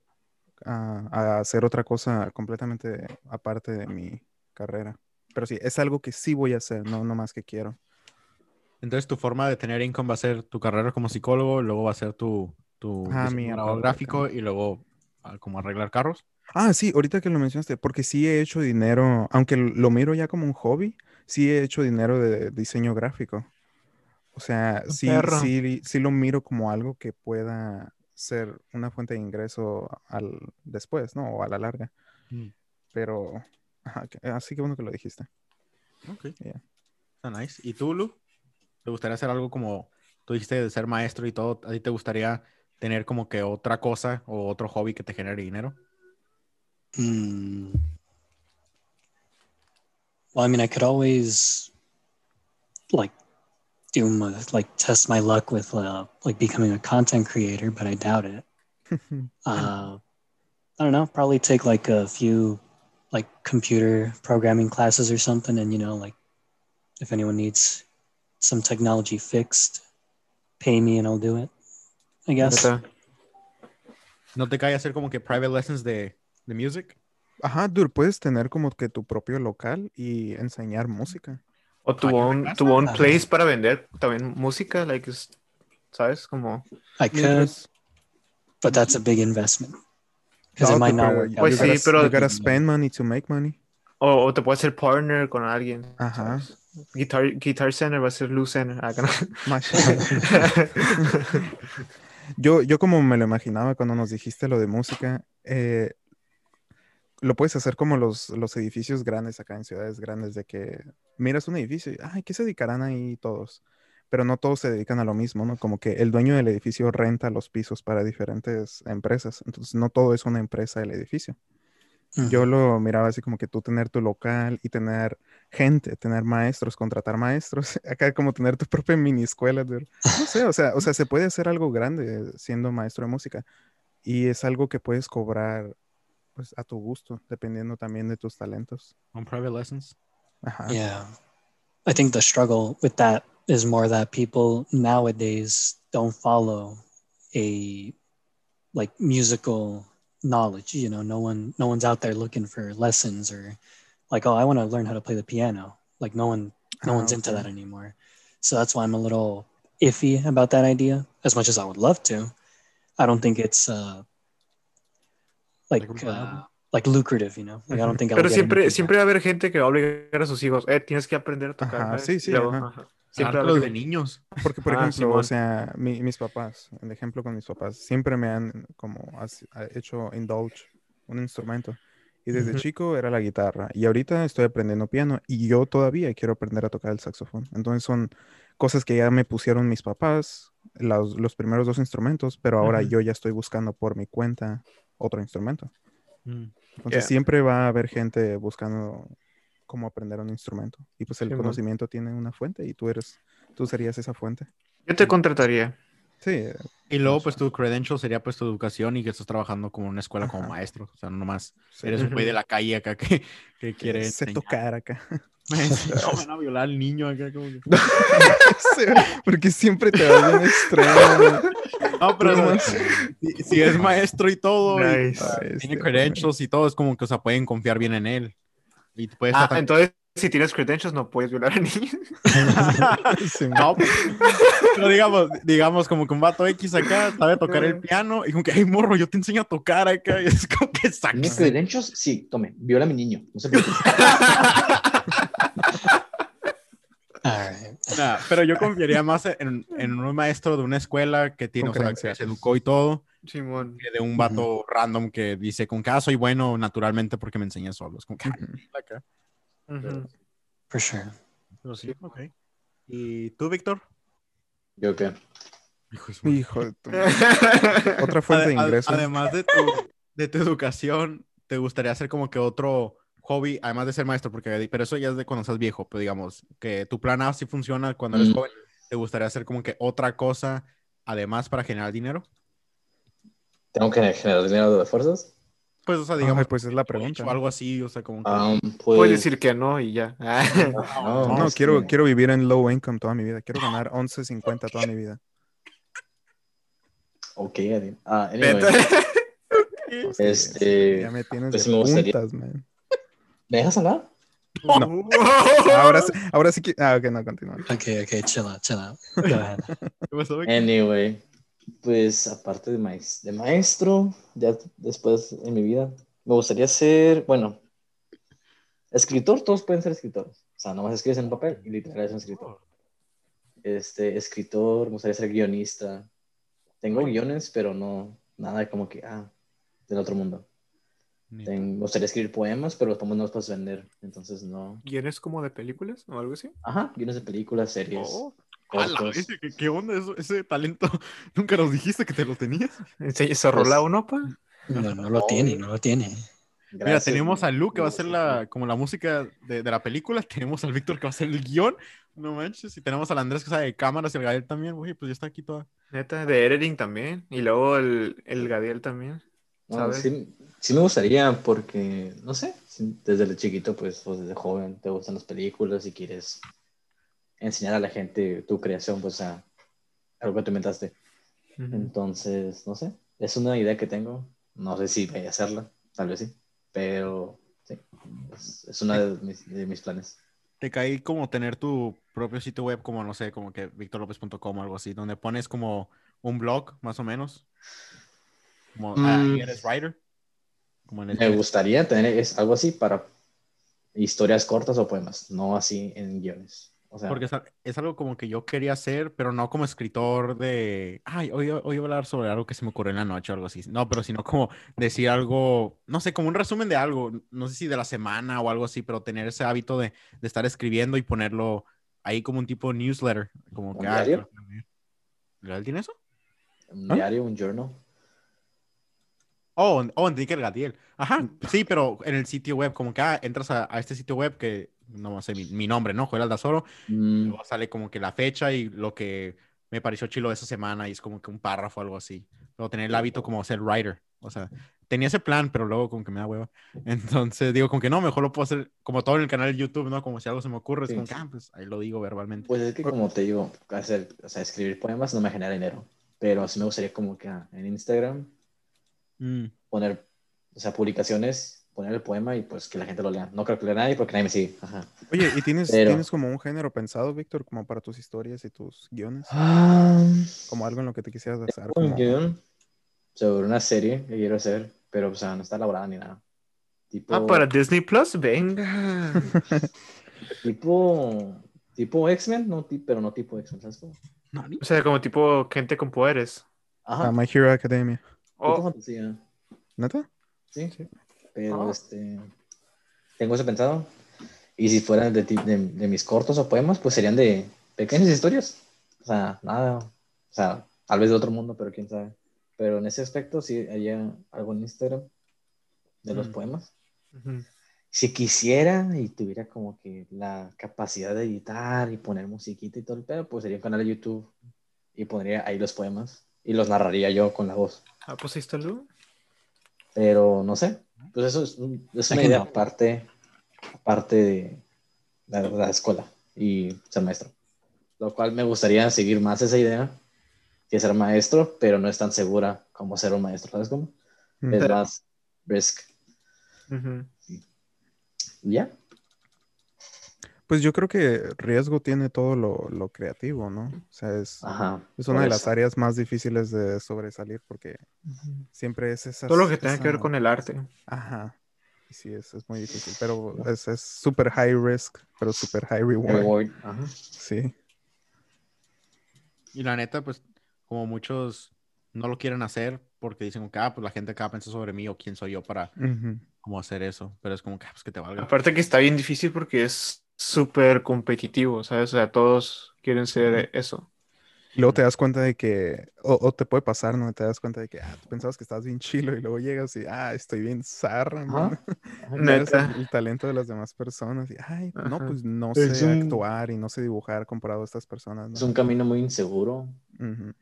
a, a hacer otra cosa completamente aparte de mi carrera. Pero sí, es algo que sí voy a hacer, no, no más que quiero. Entonces, tu forma de tener income va a ser tu carrera como psicólogo, luego va a ser tu, tu Ah, gráfico y luego ah, como arreglar carros. Ah, sí, ahorita que lo mencionaste, porque sí he hecho dinero, aunque lo miro ya como un hobby, sí he hecho dinero de diseño gráfico. O sea, sí, perro. sí, sí lo miro como algo que pueda ser una fuente de ingreso al después, ¿no? O a la larga. Mm. Pero, ajá, así que bueno que lo dijiste. Ok. Yeah. Nice. ¿Y tú, Lu? ¿Te gustaría hacer algo como tú dijiste de ser maestro y todo? ¿A ti te gustaría tener como que otra cosa o otro hobby que te genere dinero? Hmm. Well, I mean, I could always like do my like test my luck with uh, like becoming a content creator, but I doubt it. Uh, I don't know. Probably take like a few like computer programming classes or something, and you know, like if anyone needs some technology fixed, pay me and I'll do it. I guess. Neta. ¿No te cae hacer como que private lessons de, de music? Ajá, dude, puedes tener como que tu propio local y enseñar música. O tuvo un, tuvo un place para vender también música, like, es- ¿sabes? Como, I could, but that's a big investment because No, it might pero not work out. Pues sí, gotta- pero- you gotta spend money to make money. o, o te puedes ser partner con alguien. Ajá. ¿sabes? Guitar, Guitar Center va a ser Lou Center. Ah. Yo, yo como me lo imaginaba cuando nos dijiste lo de música, eh, lo puedes hacer como los, los edificios grandes acá en ciudades grandes, de que miras un edificio y, ay, ¿qué se dedicarán ahí todos? Pero no todos se dedican a lo mismo, ¿no? Como que el dueño del edificio renta los pisos para diferentes empresas, entonces no todo es una empresa el edificio. Yo lo miraba así como que tú tener tu local y tener gente, tener maestros, contratar maestros, acá como tener tu propia mini escuela. dude. No sé, o sea, o sea, se puede hacer algo grande siendo maestro de música y es algo que puedes cobrar pues a tu gusto, dependiendo también de tus talentos. On private lessons. Ajá. Yeah. I think the struggle with that is more that people nowadays don't follow a like musical knowledge, you know, no one no one's out there looking for lessons or like oh I want to learn how to play the piano. Like no one no one's into that anymore. So that's why I'm a little iffy about that idea as much as I would love to. I don't think it's uh like Like uh, like lucrative, you know. Like I don't think I'll Pero siempre, siempre va a haber gente que va a obligar a sus hijos, eh, tienes que aprender a tocar. Ajá, ¿sabes? sí, sí, Y luego, ajá. ajá. Siempre haber de niños. Porque, por Ah, ejemplo, o sea, mi- mis papás, el ejemplo con mis papás, siempre me han como has- ha hecho indulge un instrumento. Y desde Ujú. chico era la guitarra. Y ahorita estoy aprendiendo piano y yo todavía quiero aprender a tocar el saxofón. Entonces son cosas que ya me pusieron mis papás, los, los primeros dos instrumentos, pero ahora Ujú. yo ya estoy buscando por mi cuenta otro instrumento. Mm. Entonces Yeah. siempre va a haber gente buscando cómo aprender un instrumento. Y pues el Simón. conocimiento tiene una fuente y tú eres, tú serías esa fuente. Yo te contrataría. Sí, Y luego, Eso. pues tu credential sería pues tu educación y que estás trabajando como en una escuela como Ajá. maestro. O sea, no nomás sí. eres un güey de la calle acá que, que quiere sé enseñar. tocar acá. No, van a violar al niño acá como que... Sí, porque siempre te vas bien extremo. No, pero Tú o sea, nomás- si, si es maestro y todo, y, Nice. ah, Ah, tiene credentials y todo, es como que, o sea, pueden confiar bien en él. Y puedes Ah, entonces, si tienes credentials, no puedes violar a niños. Sí, No, pues, pero digamos, digamos como que un vato X acá sabe tocar el piano y como que, ay, morro, yo te enseño a tocar acá. Y es como que ¿Tiene sacas. credentials? Sí, tome, viola a mi niño. No right. Nah, pero yo confiaría más en, en un maestro de una escuela que tiene, o sea, que se educó y todo, Simón. que de un vato random que dice, con cada soy bueno naturalmente porque me enseñé solo. Es como que, ay, Ujú. acá. Ujú. For sure. Pero sí, ok. ¿Y tú, Víctor? ¿Yo qué? Hijo de. Hijo tu... Otra fuente de ingresos. Además de tu, de tu educación, ¿te gustaría hacer como que otro hobby, además de ser maestro? Porque, pero eso ya es de cuando estás viejo, pero digamos, que tu plan A sí funciona cuando eres Mm. joven. ¿Te gustaría hacer como que otra cosa, además, para generar dinero? ¿Tengo que generar dinero de fuerzas? Pues, o sea, digamos, Ay, pues es la pregunta. o algo así, o sea, como que... Um, pues, Puedes decir que no y ya. Ah. no, No, este, quiero, quiero vivir en low income toda mi vida. Quiero ganar 11.50 toda mi vida. Ok, Adi. Ah, anyway, sea, Este, Ya me tienes pues de me gustaría- puntas, man. ¿me dejas hablar? No. Ahora sí, ahora sí que... Ah, ok, no, continúa. Okay, okay, chill out, chill out. Go ahead. Anyway, pues aparte de, de maestro, ya después en mi vida, me gustaría ser, bueno, escritor, todos pueden ser escritores. O sea, nomás escribes en un papel y literal eres un escritor. Este, escritor, me gustaría ser guionista. Tengo guiones, pero no, nada como que, ah, del otro mundo. Ten- me gustaría escribir poemas, pero los poemas no los puedes vender, entonces no. ¿Guiones como de películas o algo así? Ajá, guiones de películas, series, Oh, cortos. ¿qué, qué onda eso, ese talento? ¿Nunca nos dijiste que te lo tenías? ¿Se, se rola Pues- uno, pa? No, no lo tiene, no lo tiene. Mira, tenemos a Lu que va a ser la, como la música de, de la película, tenemos al Víctor que va a ser el guion, no manches, y tenemos al Andrés que sabe de cámaras y el Gael también, güey, pues ya está aquí toda. Neta, de editing también. Y luego el, el Gadiel también. Sí, sí me gustaría porque, no sé, desde el chiquito, pues, pues, desde joven te gustan las películas y quieres enseñar a la gente tu creación, pues, a algo que tú inventaste. Entonces, no sé, es una idea que tengo. No sé si voy a hacerla, tal vez sí, pero sí, es, es una de mis, de mis planes. te cae como tener tu propio sitio web, como no sé, como que victorlopez.com o algo así, donde pones como un blog, más o menos. Como, ah, Mm. eres writer. Como en el- Me gustaría tener es algo así para historias cortas o poemas, no así en guiones. O sea, Porque es, algo como que yo quería hacer, pero no como escritor de, ay, hoy, hoy voy a hablar sobre algo que se me ocurrió en la noche o algo así. No, pero sino como decir algo, no sé, como un resumen de algo, no sé si de la semana o algo así, pero tener ese hábito de, de estar escribiendo y ponerlo ahí como un tipo newsletter, como ¿Un que... diario? ¿Gadiel tiene eso? un ¿Ah? diario, un journal. Oh, oh, entendí que el Gadiel. Ajá, sí, pero en el sitio web, como que ah, entras a, a este sitio web que, no sé, mi, mi nombre, ¿no? Joel Aldazoro, Mm, Luego sale como que la fecha y lo que me pareció chilo de esa semana y es como que un párrafo o algo así. Luego tener el hábito como ser writer. O sea, tenía ese plan, pero luego como que me da hueva. Entonces digo como que no, mejor lo puedo hacer como todo en el canal de YouTube, ¿no? Como si algo se me ocurre, es Sí. como que, ah, pues ahí lo digo verbalmente. Pues es que como te digo, hacer, o sea, escribir poemas no me genera dinero, pero sí me gustaría como que ah, en Instagram Mm. poner, o sea, publicaciones, poner el poema y pues que la gente lo lea. No creo que lea nadie porque nadie me sigue. Ajá. Oye, ¿y tienes, Pero- tienes como un género pensado, Víctor, como para tus historias y tus guiones? Ah, Como algo en lo que te quisieras basar. un como- guion sobre una serie que quiero hacer, pero o sea, no está elaborada ni nada. Tipo, Ah, para Disney Plus, venga. tipo, tipo X-Men, no, pero no tipo X-Men, ¿sabes cómo? O sea, como tipo gente con poderes. Ajá, Ah, My Hero Academia. Oh. ¿Neta? Sí, pero Ah. este tengo eso pensado. Y si fueran de, de, de mis cortos o poemas, pues serían de pequeñas historias. O sea, nada. O sea, tal vez de otro mundo, pero quién sabe. Pero en ese aspecto, sí haría algo en Instagram de los Mm. poemas. ujú. Si quisiera y tuviera como que la capacidad de editar y poner musiquita y todo el pedo, pues sería un canal de YouTube y pondría ahí los poemas y los narraría yo con la voz. Ah, pues ahí está Lu. Pero no sé, pues eso es, un- es una idea no. aparte, aparte de la, la escuela y ser maestro. Lo cual me gustaría seguir más esa idea que ser maestro, pero no es tan segura como ser un maestro, ¿sabes cómo? Es más risk. Ya, Pues yo creo que riesgo tiene todo lo, lo creativo, ¿no? O sea, es, ajá. es una de las áreas más difíciles de sobresalir porque siempre es esa... Todo lo que tenga que ver con el arte. Ajá. Sí, es, es muy difícil, pero es es súper high risk, pero súper high reward. Ajá. Sí. Y la neta, pues, como muchos no lo quieren hacer porque dicen que, ah, pues la gente acá piensa sobre mí o quién soy yo para como hacer eso. Pero es como que, ah, pues que te valga. Aparte que está bien difícil porque es súper competitivo, ¿sabes? O sea, todos quieren ser eso. Y luego te das cuenta de que, o, o te puede pasar, ¿no? Te das cuenta de que, ah, tú pensabas que estabas bien chilo y luego llegas y, ah, estoy bien zarra, ves Neta. el, el talento de las demás personas y, ay, no, pues no Es sé un- actuar y no sé dibujar comparado a estas personas, Es ¿no? un camino muy inseguro,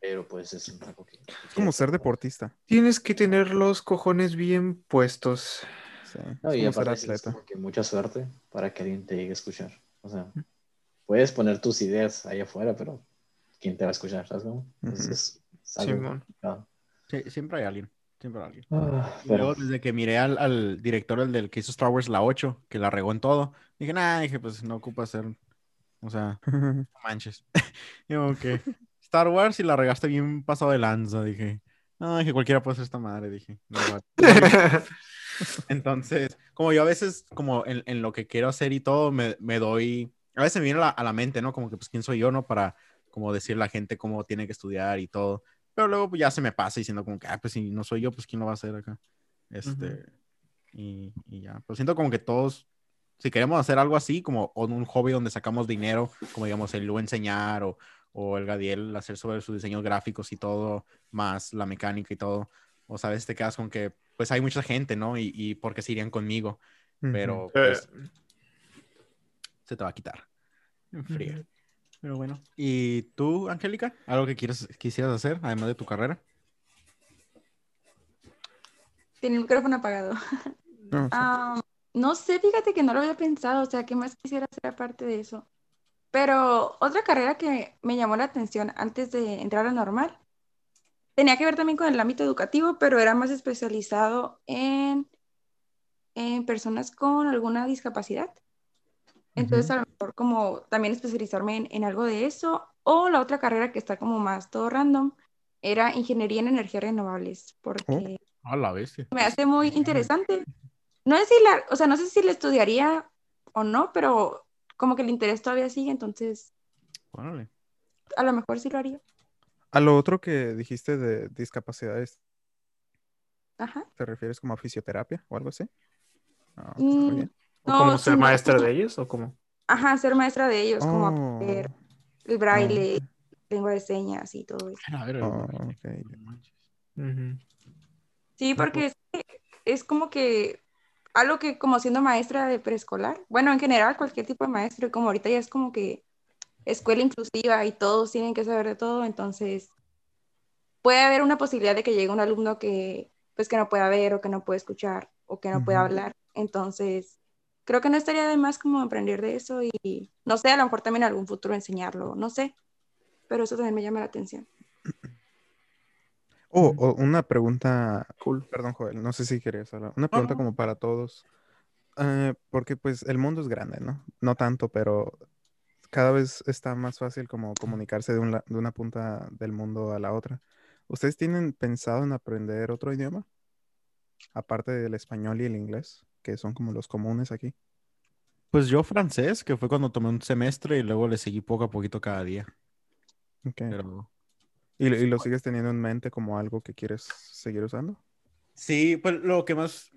pero pues es algo que... Es como ser deportista, Tienes que tener los cojones bien puestos. Sí. No, y aparte es como que mucha suerte para que alguien te llegue a escuchar. O sea, puedes poner tus ideas ahí afuera, pero ¿quién te va a escuchar? ¿Sabes cómo? Entonces, es algo. Sí, siempre hay alguien. Siempre hay alguien. Ah, Y luego, pero, desde que miré al, al director, el del que hizo Star Wars la 8, que la regó en todo, dije, nah, dije, pues no ocupa hacer, o sea, no manches. Digo, que Star Wars y la regaste bien pasado de lanza, dije. No, dije, cualquiera puede hacer esta madre, dije. No, Entonces, como yo a veces, como en, en lo que quiero hacer y todo, me, me doy, a veces me viene a la, a la mente, ¿no? Como que, pues, ¿quién soy yo, no? Para, como decirle a la gente cómo tiene que estudiar y todo. Pero luego pues, ya se me pasa diciendo como que, ah, pues si no soy yo, pues ¿quién lo va a hacer acá? Este, y, y ya. Pero siento como que todos, si queremos hacer algo así, como un hobby donde sacamos dinero, como digamos el Lu enseñar o, o el Gadiel hacer sobre sus diseños gráficos y todo, más la mecánica y todo, o sabes, te quedas con que, pues hay mucha gente, ¿no? Y, y porque se irían conmigo, pero Eh, pues, se te va a quitar. En friega. Pero bueno. ¿Y tú, Angélica? ¿Algo que quieras, quisieras hacer, además de tu carrera? Tiene el micrófono apagado. No, sí. Ah, no sé, fíjate que no lo había pensado, o sea, ¿qué más quisiera hacer aparte de eso? Pero otra carrera que me llamó la atención antes de entrar a normal tenía que ver también con el ámbito educativo, pero era más especializado en, en personas con alguna discapacidad. Entonces, a lo mejor como también especializarme en, en algo de eso. O la otra carrera que está como más todo random era ingeniería en energías renovables, porque A la bestia. me hace muy interesante. No sé si la, o sea, no sé si le estudiaría o no, pero como que el interés todavía sigue, entonces Órale. a lo mejor sí lo haría. A lo otro que dijiste de discapacidades, Ajá. ¿te refieres como a fisioterapia o algo así? Ah, Mm, bien. ¿O No, como ser sí, no, maestra como- de ellos? ¿O cómo? Ajá, ser maestra de ellos, como Oh, aprender el braille, ok. lengua de señas y todo eso. A ver, Oh, güey. ok. No manches. Ujú. Sí, porque es, que es como que algo que como siendo maestra de preescolar, bueno, en general cualquier tipo de maestro, como ahorita ya es como que escuela inclusiva y todos tienen que saber de todo, entonces puede haber una posibilidad de que llegue un alumno que pues que no pueda ver o que no puede escuchar o que no pueda hablar, entonces creo que no estaría de más como aprender de eso y no sé, a lo mejor también en algún futuro enseñarlo, no sé, pero eso también me llama la atención. Oh, oh, una pregunta, Cool. perdón, Joel, no sé si querías hablar. Una pregunta como para todos. Eh, porque pues el mundo es grande, ¿no? No tanto, pero cada vez está más fácil como comunicarse de, un la- de una punta del mundo a la otra. ¿Ustedes tienen pensado en aprender otro idioma? Aparte del español y el inglés, que son como los comunes aquí. Pues yo francés, que fue cuando tomé un semestre y luego le seguí poco a poquito cada día. Pero ¿Y, lo- y lo sigues teniendo en mente como algo que quieres seguir usando? Sí, pues lo que más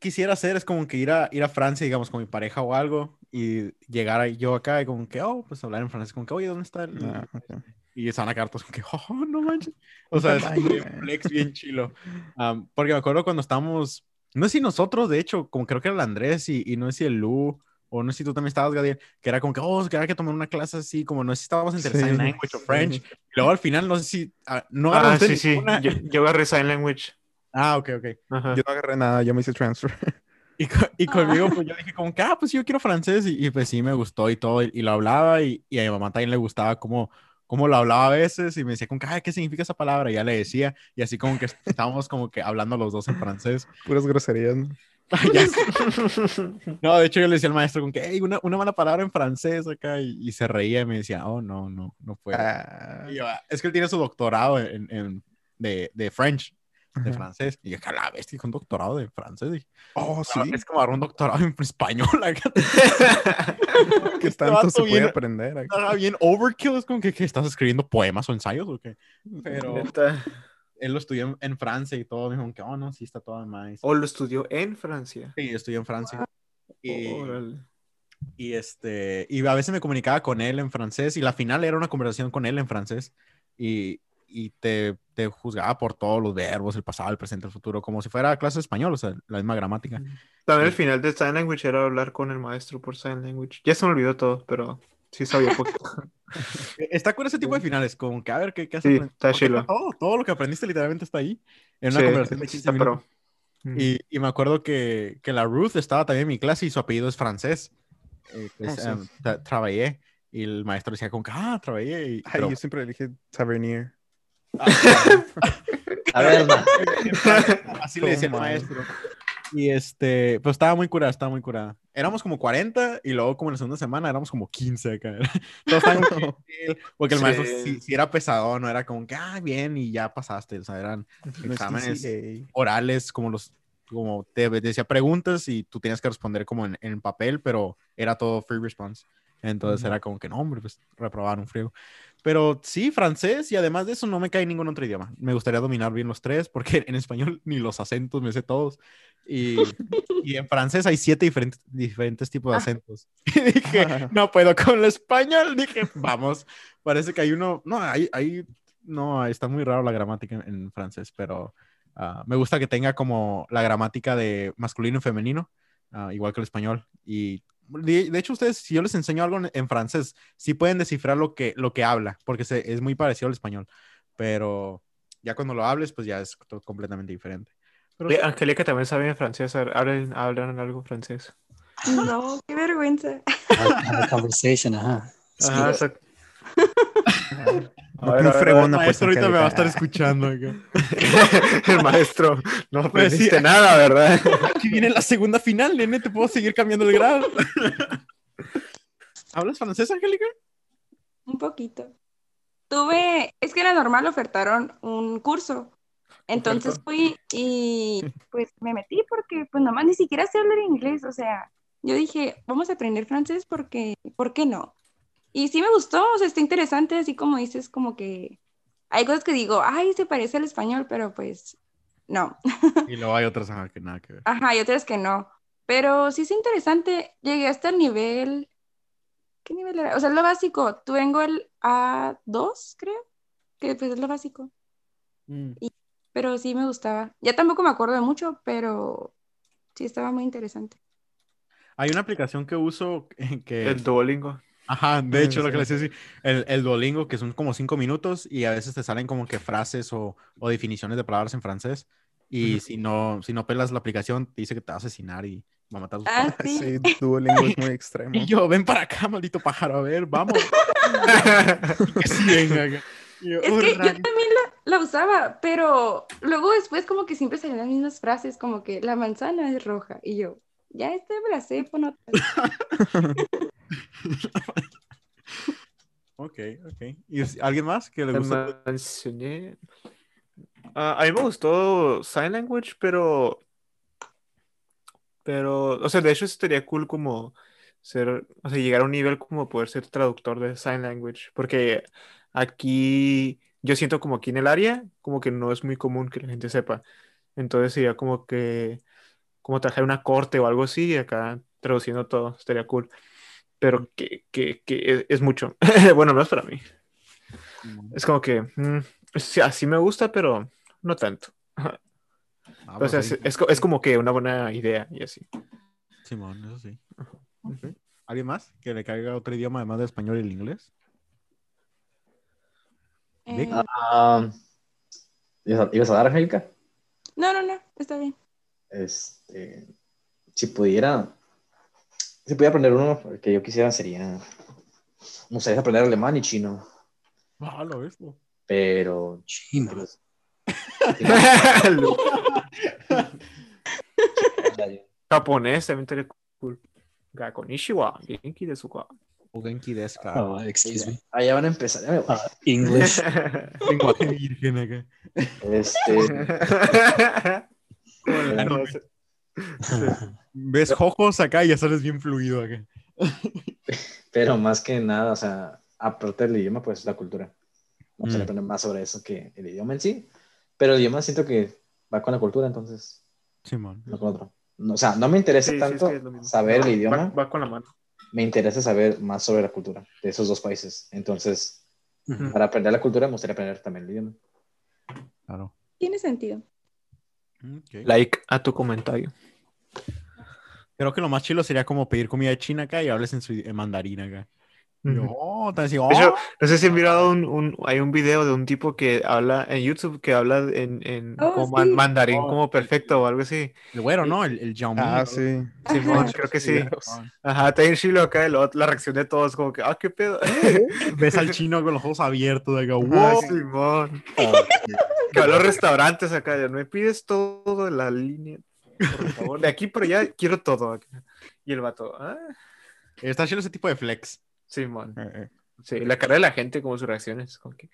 quisiera hacer es como que ir a, ir a Francia, digamos, con mi pareja o algo, y llegar yo acá y como que, oh, pues hablar en francés, como que, oye, ¿dónde está el...? Ah, ok. Y se van a quedar todos como que, oh, no manches. O sea, es bien flex, bien chilo. Am, porque me acuerdo cuando estábamos, no sé si nosotros, de hecho, como creo que era el Andrés y, y no sé si el Lu, o no sé si tú también estabas, Gadiel, que era como que, oh, que había que tomar una clase así, como no sé si estábamos interesados en Sí, language o. French. Y luego al final, no sé si, ah, no Ah, sí, sí. ninguna. Yo, yo agarré Sign Language. Ah, ok, ok. Ajá. Yo no agarré nada, yo me hice transfer. Y, co- y conmigo, pues yo dije como que, ah, pues yo quiero francés. Y, y, pues sí, me gustó y todo. Y, y lo hablaba. Y, y a mi mamá también le gustaba cómo, cómo lo hablaba a veces. Y me decía como que, ay, ¿qué significa esa palabra? Y ya le decía. Y así como que estábamos como que hablando los dos en francés. Puras groserías. ¿no? Sé. No, de hecho yo le decía al maestro como que, hey, una, una mala palabra en francés acá. Y, y se reía y me decía, oh, no, no, no puedo. Ah, Y yo, "Ah, es que él tiene su doctorado en, en- de, de French, de Ajá. francés. Y que a la bestia, con doctorado de francés. Y, Oh, sí. Es como agarrar un doctorado en español. que Este tanto se puede bien- aprender. aquí. Ajá, bien overkill, es como que, que estás escribiendo poemas o ensayos o qué. Pero Neta. él lo estudió en, en Francia y todo, me dijo que, oh, no, sí está todo más. O lo estudió en Francia. Sí, estudió en Francia. Y, Órale. y este, y a veces me comunicaba con él en francés y la final era una conversación con él en francés y, y te, te juzgaba por todos los verbos, el pasado, el presente, el futuro, como si fuera clase de español, o sea, la misma gramática. También el final de Sign Language era hablar con el maestro por Sign Language. Ya se me olvidó todo, pero sí sabía poquito. Está con ese tipo de finales, como que a ver qué, qué has Sí, está chilo. Todo, todo lo que aprendiste literalmente está ahí, en una Sí, conversación de sí 15 está minutos. Y, y me acuerdo que, que la Ruth estaba también en mi clase y su apellido es francés. Eh, que es, Oh, sí. em, tra- trabajé. Y el maestro decía como que, ah, trabajé. Y, Ay, pero- yo siempre le dije Tavernier. A ver, así le decía el maestro. Y este, pues estaba muy curada, estaba muy curada. Éramos como 40 y luego como en la segunda semana éramos como 15 acá. Todos estaban como porque el Sí. maestro sí, sí era pesado, no era como que, ah, bien, y ya pasaste. O sea, eran No es exámenes TCA. orales, como los, como te decía preguntas y tú tenías que responder como en, en papel, pero era todo free response. Entonces Ujú. era como que no, hombre, pues reprobaron un frío. Pero sí, francés y además de eso no me cae ningún otro idioma. Me gustaría dominar bien los tres porque en español ni los acentos me sé todos. Y, y en francés hay siete diferentes, diferentes tipos de Ah. acentos. Y dije, no puedo con el español. Dije, vamos, parece que hay uno, no, hay, hay, no, está muy raro la gramática en, en francés, pero ah, me gusta que tenga como la gramática de masculino y femenino, ah, igual que el español. Y de, de hecho, ustedes, si yo les enseño algo en, en francés, sí pueden descifrar lo que, lo que habla, porque se- es muy parecido al español, pero ya cuando lo hables, pues ya es completamente diferente. Pero Angélica también sabe en francés. Hablan, hablan algo francés. No, qué vergüenza. Have, have a conversation, ajá. Ajá, A ver, a ver, el fregona, maestro ahorita me va a estar escuchando. el maestro, no Pues aprendiste sí. nada, ¿verdad? Aquí viene la segunda final, nene, te puedo seguir cambiando el grado. ¿Hablas francés, Angélica? Un poquito. Tuve, es que era normal, ofertaron un curso. Entonces fui y pues me metí porque pues nomás ni siquiera sé hablar inglés, o sea, yo dije, vamos a aprender francés porque, ¿por qué no? Y sí me gustó, o sea, está interesante, así como dices, como que hay cosas que digo, ay, se parece al español, pero pues no. Y luego hay otras ajá, que nada que ver. Ajá, y otras que no. Pero sí es interesante, llegué hasta el nivel, ¿qué nivel era? O sea, es lo básico, tengo el A2, creo, que pues es lo básico. Mm. Pero sí me gustaba. Ya tampoco me acuerdo de mucho, pero sí estaba muy interesante. Hay una aplicación que uso que... El Duolingo. Ajá, de hecho, lo que les decía, el, el Duolingo, que son como cinco minutos y a veces te salen como que frases o, o definiciones de palabras en francés. Y si no, si no pelas la aplicación, te dice que te va a asesinar y va a matar a tus Ah, padres. sí. Sí, Duolingo es muy extremo. Y yo, ven para acá, maldito pájaro, a ver, vamos. Que sí, venga. yo, Es "Oh, que yo rayos". también la, la usaba, pero luego después como que siempre salían las mismas frases, como que la manzana es roja. Y yo, ya este me Ok, ok. ¿Y alguien más que le gusta? mencioné. Ah, a mí me gustó Sign Language, pero. Pero, o sea, de hecho estaría cool como ser, o sea, llegar a un nivel como poder ser traductor de Sign Language, porque aquí yo siento como aquí en el área, como que no es muy común que la gente sepa. Entonces sería como que, como trabajar una corte o algo así, y acá traduciendo todo, estaría cool. Pero que, que, que es, mucho. Bueno, no es para mí. Es como que mm, sí, así me gusta, pero no tanto. Ah, O sea, es, es co- es como que una buena idea y así. Simón, eso sí. ¿Alguien más que le caiga otro idioma además del español y el inglés? Eh, Ah, ¿ibas, a, ibas a dar, Angélica? no, no, no, está bien. Este, si pudiera, si pudiera aprender uno que yo quisiera sería, me gustaría aprender alemán y chino, Ah, lo po. pero Chino. pues, Japonés también estaría cool. Ga Konnichiwa, Genki desu ka? O Genki desu ka. Oh, excuse me. allá van a empezar. ya me voy. Uh, English. Lenguaje virgen acá. Este, Como el Anime. Ves ojos acá y ya sales bien fluido acá. pero más que nada, o sea, aparte del idioma, pues la cultura. Gustaría Mm. aprender más sobre eso que el idioma en sí, pero el idioma siento que va con la cultura, entonces Simón. no con otro. No, o sea, no me interesa Sí, sí, es tanto que es saber el idioma, Va, con la mano. me interesa saber más sobre la cultura de esos dos países. Entonces, para aprender la cultura, me gustaría aprender también el idioma. Claro. Tiene sentido. Like a tu comentario. Creo que lo más chilo sería como pedir comida china acá y hables en, su, en mandarín acá. Y yo, Ujú. oh, De hecho, oh. no sé si han mirado un, un- hay un video de un tipo que habla en YouTube que habla en, en Oh, como man- sí. mandarín Oh. como perfecto o algo así. el güero, ¿no? El, el Xiaomi. Ah, ¿no? sí. Simón, Ajá. creo que sí. Ajá, está en chilo acá y lo- la reacción de todos como que, ah, qué pedo. Ves al chino con los ojos abiertos acá, Ah, wow. Simón. Uh, Que a los restaurantes acá, de, me pides todo de la línea, por favor. De aquí por allá quiero todo. acá". Y el vato, ah, Está chilo ese tipo de flex. Simón. Eh, eh. Sí, la cara de la gente, como sus reacciones. Como que,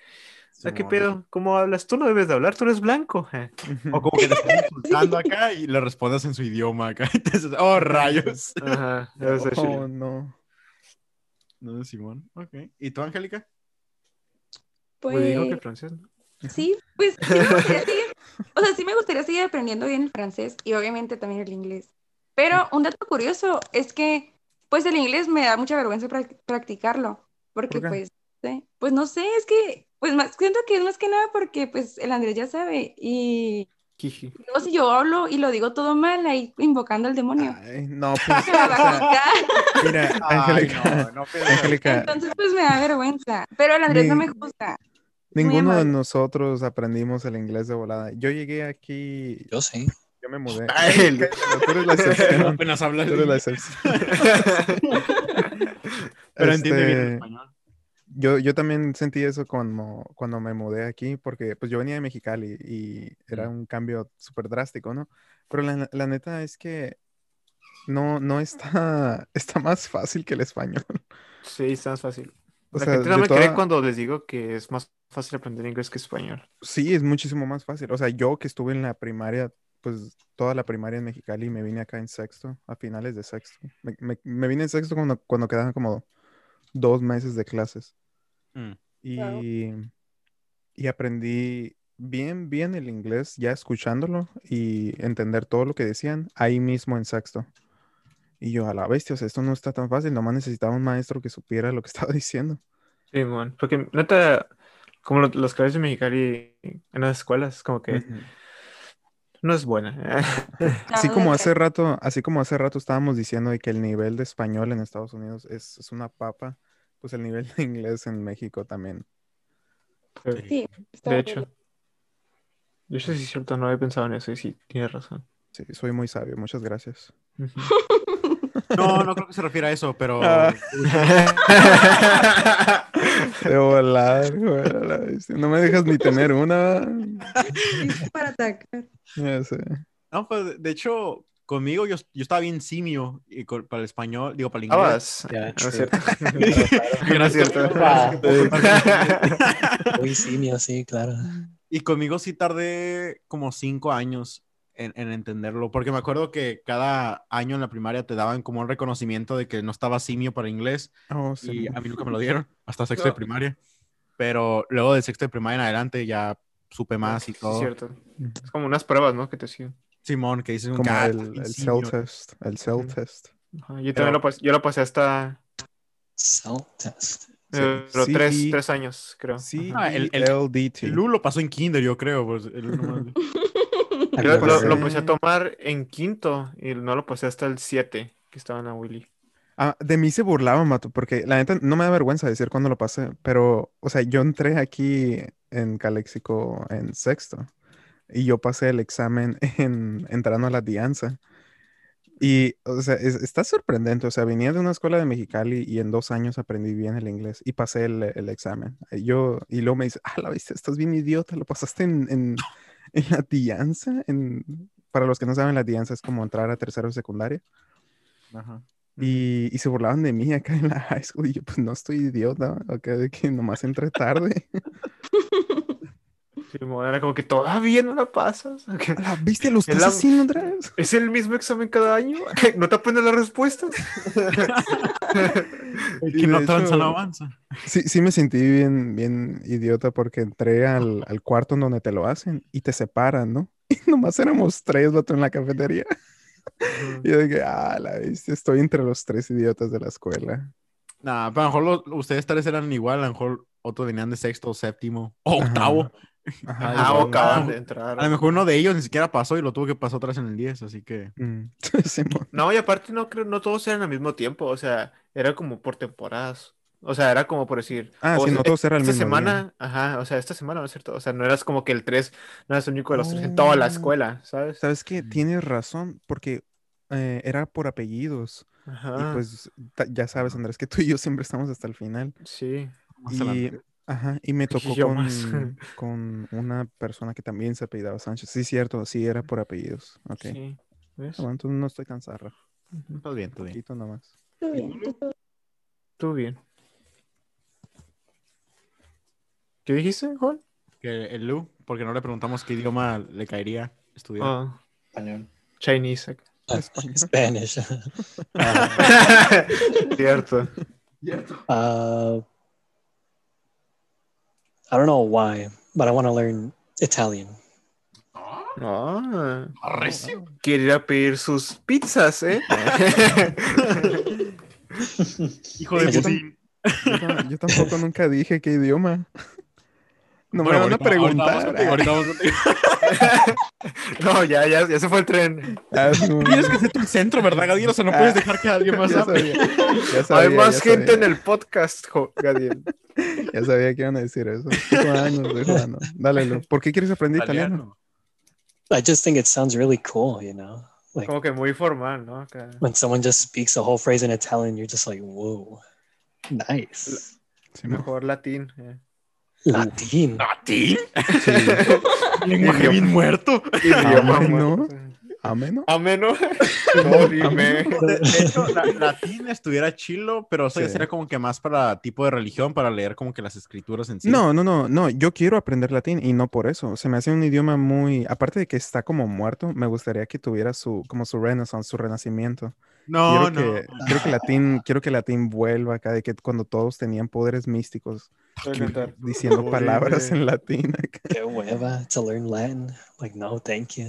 ah, ¿qué Simón. pedo? ¿Cómo hablas? Tú no debes de hablar, tú eres blanco. eh". O como que te están insultando acá y le respondes en su idioma acá. Entonces, oh, rayos. Ajá, Oh, no. No, Simón. Ok. ¿Y tú, Angélica? Pues, Pues dijo que francés, ¿no? sí, pues o sea, sí me gustaría seguir aprendiendo bien el francés y obviamente también el inglés. Pero un dato curioso es que, pues el inglés me da mucha vergüenza prac- practicarlo, porque ¿Por pues, sí, pues no sé, es que, pues más, siento que es más que nada porque pues el Andrés ya sabe y luego si yo hablo y lo digo todo mal ahí invocando al demonio, Ay, no, pues, me va a o sea, juzgar. mira, Angélica, no, no, Entonces pues me da vergüenza, pero el Andrés no Ni- me juzga. Ninguno de nosotros aprendimos el inglés de volada. Yo llegué aquí, yo sí. yo me mudé. Ay, Tú eres la excepción. Apenas hablas. Tú eres la excepción. Pero entiende bien el Este, español. Yo, yo también sentí eso cuando, cuando me mudé aquí, porque pues yo venía de Mexicali y era un cambio súper drástico, ¿no? Pero la, la neta es que no, no está, está más fácil que el español. Sí, está más fácil. O La sea, gente no me cree toda- cuando les digo que es más fácil aprender inglés que español. Sí, es muchísimo más fácil. O sea, yo que estuve en la primaria, pues toda la primaria en Mexicali, me vine acá en sexto, a finales de sexto. Me, me- me vine en sexto cuando, cuando quedaban como dos meses de clases. Mm. Y, y aprendí bien, bien el inglés ya escuchándolo y entender todo lo que decían ahí mismo en sexto. Y yo, a la bestia, o sea, esto no está tan fácil, nomás necesitaba un maestro que supiera lo que estaba diciendo. Sí, man. Porque neta, como lo- los clases de Mexicali en las escuelas, como que Ujú. no es buena. Así como hace rato, así como hace rato estábamos diciendo de que el nivel de español en Estados Unidos es, es una papa, pues el nivel de inglés en México también. Sí, está De bien. hecho. De hecho, sí es cierto, no había pensado en eso y sí, tienes razón. Sí, soy muy sabio, muchas gracias. Ujú. No, no creo que se refiera a eso, pero Ah. De volar, güey. No me dejas ni tener una. Para atacar. Ya sé. no, pues de hecho, conmigo yo, yo estaba bien simio y con- para el español, digo para el inglés. Yeah, No es true. cierto. No es cierto. Ah. Muy simio, sí, claro. Y conmigo sí tardé como cinco años en, en entenderlo, porque me acuerdo que cada año en la primaria te daban como un reconocimiento de que no estaba simio para inglés Oh, sí. y a mí nunca me lo dieron hasta sexto de No. primaria. Pero luego de sexto de primaria en adelante ya supe más y todo. Es cierto. Es como unas pruebas, ¿no? Que te siguen. Simón, que dices un Como "Ah, el, el simio". cell test. El cell test. Ajá, Yo también lo pasé, yo lo pasé hasta Self-test. eh, Sí, pero tres, sí. tres años, creo. Sí, Ah, el- el- LDT. Lu lo pasó en kinder, yo creo. Pues, el Yo lo, lo empecé a tomar en quinto y no lo pasé hasta el 7, que estaba en la Willy. Ah, de mí se burlaba, Mato, porque la neta no me da vergüenza decir cuándo lo pasé, pero, o sea, yo entré aquí en Caléxico en sexto y yo pasé el examen en, entrando a la Dianza. Y, o sea, es- está sorprendente, o sea, venía de una escuela de Mexicali y en dos años aprendí bien el inglés y pasé el, el examen. Y yo, y luego me dice, ah, la viste, estás bien idiota, lo pasaste en, en, en la Dianza. En... Para los que no saben, la Dianza es como entrar a tercero de secundaria. Ajá. Y, y se burlaban de mí acá en la high school. Y yo, pues no estoy idiota, acá de que nomás entré tarde. Sí, era como que todavía no la pasas. Ok. "Ala, ¿Viste? ¿Lo Es estás la- haciendo otra vez? ¿Es el mismo examen cada año? ¿No te aprendes las respuestas? El Y que no de tranza no avanza. Sí, sí me sentí bien, bien idiota porque entré al, al cuarto en donde te lo hacen y te separan, ¿no? Y nomás éramos tres, vato, en la cafetería. Y yo dije, ah, la viste, estoy entre los tres idiotas de la escuela. Nah, pero a lo mejor los- ustedes tres eran igual, a lo mejor otros venían de sexto séptimo o octavo. Ajá, Ah, igual. o acaban de entrar. A lo mejor uno de ellos ni siquiera pasó y lo tuvo que pasar otra vez en el 10, así que... Mm. No, y aparte no creo, no todos eran al mismo tiempo, o sea, era como por temporadas. O sea, era como por decir, Ah, sí, sea, no todos eran esta mismo día. semana, ajá, o sea, esta semana, ¿no es cierto? O sea, no eras como que el 3, no eras el único de los tres en toda la Oh. escuela, ¿sabes? ¿Sabes qué? Tienes razón, porque eh, era por apellidos. Y Ajá, pues ta- ya sabes, Andrés, que tú y yo siempre estamos hasta el final. sí. más Y, adelante. Ajá, y me tocó con, más. con una persona que también se apellidaba Sánchez. Sí, cierto, sí, era por apellidos. Ok. Sí, ¿ves? Ah, bueno, entonces no estoy tan zarra. Todo bien, todo bien. Poquito nomás. Todo bien, todo- Tú bien. ¿Qué dijiste, Juan? Que el Lu, porque no le preguntamos qué idioma le caería estudiar. Ah, Español. Chinese. Uh, Español. Spanish. Cierto. uh, I don't know why, but I want to learn Italian. Ah, Arrecio. quiere ir a pedir sus pizzas, ¿eh? Hijo de Yo, tam- yo tam- yo tampoco nunca dije qué idioma. No me Bueno, van a ahorita- ahorita vamos preguntar. ahorita vamos contigo. no, ya, ya, ya se fue el tren. Ah, Tienes que ser tu centro, ¿verdad, Gadiel? O sea, no puedes dejar que alguien más ya hable. sabía, ya sabía, Hay más ya gente sabía. en el podcast, jo- Gadiel. Ya sabía que iban a decir eso. Años de jugando. Dale, Lu. ¿Por qué quieres aprender italiano? I just think it sounds really cool, you know? Like Como que muy formal, ¿no? Acá. when someone just speaks a whole phrase in Italian, you're just like, whoa, nice. Sí, Mejor latín. eh. Latin. ¿A ti? Lenguaje bien muerto. Idioma muerto. no. Ameno. Ameno. No, dime. De, de hecho, la- latín estuviera chilo, pero eso ya Sí. sería como que más para tipo de religión, para leer como que las escrituras en sí. No, no, no, no. Yo quiero aprender latín y no por eso. Se me hace un idioma muy, aparte de que está como muerto, me gustaría que tuviera su, como su renaissance, su renacimiento. no, quiero no. que, quiero que latín, quiero que latín vuelva acá, de que cuando todos tenían poderes místicos, cantar. diciendo palabras en latín. Qué hueva to learn Latin. Like, no, thank you.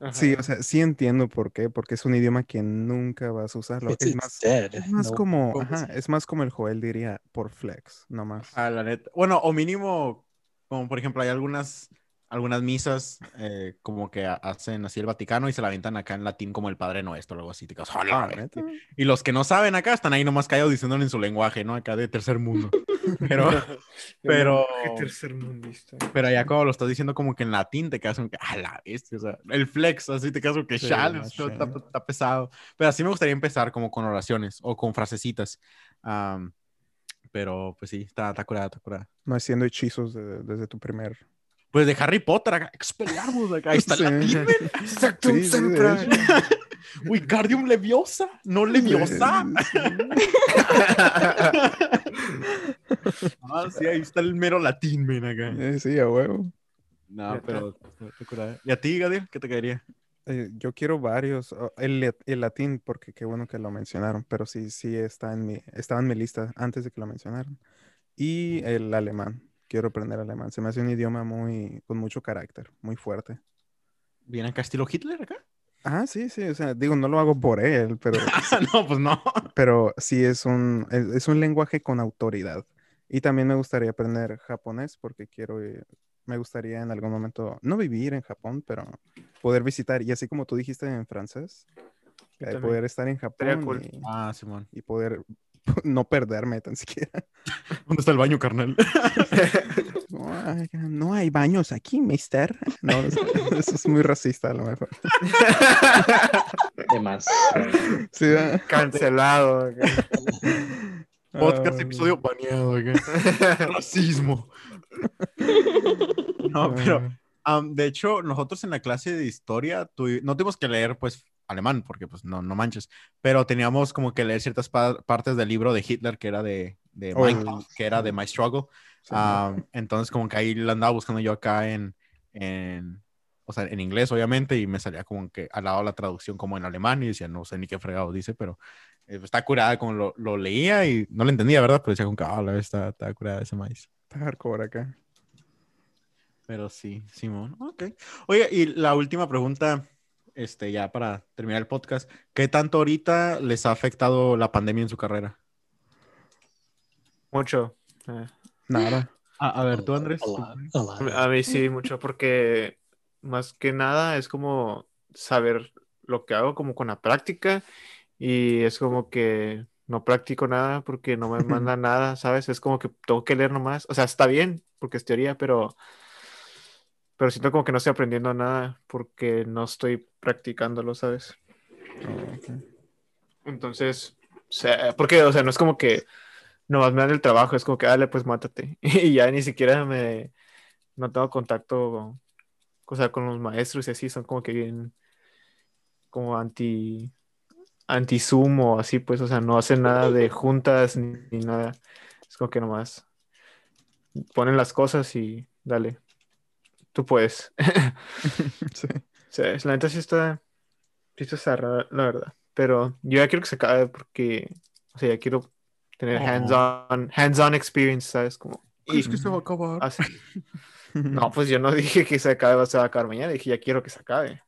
Ajá. Sí, o sea, sí entiendo por qué, porque es un idioma que nunca vas a usarlo. It's, Es it's más, dead. es más No- como, ¿cómo ajá, es más como el Joel diría, por flex, no más. Ah, la neta. Bueno, o mínimo, como por ejemplo, hay algunas, algunas misas eh, como que ha- hacen así el Vaticano y se la aventan acá en latín como el Padre Nuestro o algo así. Te quedas, "A la Ah, bestia". ¿neta? Y los que no saben acá están ahí nomás callados diciéndolo en su lenguaje, ¿no? Acá de tercer mundo. Pero, pero, tercer mundista. pero ya cuando lo estás diciendo como que en latín te quedas como que, a la bestia, o sea, el flex, así te quedas como que, Sí, chale, está, está pesado. Pero así me gustaría empezar como con oraciones o con frasecitas. Am, pero pues sí, está, está curada, está curada. No haciendo hechizos de- desde tu primer. Pues de Harry Potter, acá, Expelliarmus, acá, ahí está Sí. el latín, men. Exacto, Sí, sí. Wingardium Leviosa, no Leviosa. ah, sí, ahí está el mero latín, men, acá. Eh, sí, a huevo. No, pero. ¿Y a ti, Gadiel, qué te caería? Eh, yo quiero varios. El, el latín, porque qué bueno que lo mencionaron, pero sí, sí está en mi, estaba en mi lista antes de que lo mencionaran. Y el alemán. Quiero aprender alemán. Se me hace un idioma muy, con mucho carácter, muy fuerte. ¿Viene acá estilo Hitler acá? Ah, sí, sí. O sea, digo, no lo hago por él, pero, no, pues no. pero sí es un, es, es un lenguaje con autoridad. Y también me gustaría aprender japonés porque quiero, eh, me gustaría en algún momento, no vivir en Japón, pero poder visitar. Y así como tú dijiste en francés, eh, poder estar en Japón cool. y, Ah, Simón. y poder no perderme tan siquiera. ¿Dónde está el baño, carnal? No, ay, no hay baños aquí, mister. No, eso, eso es muy racista a lo mejor. De más. Sí, ¿verdad? Cancelado. Podcast, Ah, episodio baneado. Racismo. No, pero de hecho, nosotros en la clase de historia no tuvimos que leer, pues, alemán, porque, pues, no, no manches, pero teníamos como que leer ciertas pa- partes del libro de Hitler, que era de, de Oh, que era de My Struggle. sí, Am, entonces, como que ahí la andaba buscando yo acá en, en, o sea, en inglés, obviamente, y me salía como que al lado la traducción como en alemán, y decía, no sé ni qué fregado dice, pero eh, está curada, como lo, lo leía y no lo entendía, ¿verdad? Pero decía como que, ah, la vez está, está curada ese maíz. Está hardcore acá. Pero sí, Simón. Ok. Oye, y la última pregunta, este, ya para terminar el podcast. ¿Qué tanto ahorita les ha afectado la pandemia en su carrera? Mucho. Eh, Nada. A, a ver, tú, Andrés. A mí sí, mucho, porque más que nada es como saber lo que hago como con la práctica y es como que no practico nada porque no me mandan nada, ¿sabes? Es como que tengo que leer nomás. O sea, está bien porque es teoría, pero, pero siento como que no estoy aprendiendo nada porque no estoy practicándolo, ¿sabes? Oh. Entonces, o sea, porque, o sea, no es como que nomás me dan el trabajo, es como que, dale, pues mátate. Y ya ni siquiera me, no tengo contacto, o sea, con los maestros y así, son como que bien, como anti, anti Zoom o así, pues, o sea, no hacen nada de juntas ni, ni nada. Es como que nomás ponen las cosas y dale, tú puedes. Sí. Sea, la neta sí está, sí está cerrada, la verdad. Pero yo ya quiero que se acabe porque, o sea, ya quiero tener hands-on, hands-on experience, ¿sabes? Como, ¿Crees que se va a acabar? así. No, pues yo no dije que se acabe, se va a acabar mañana, dije ya quiero que se acabe.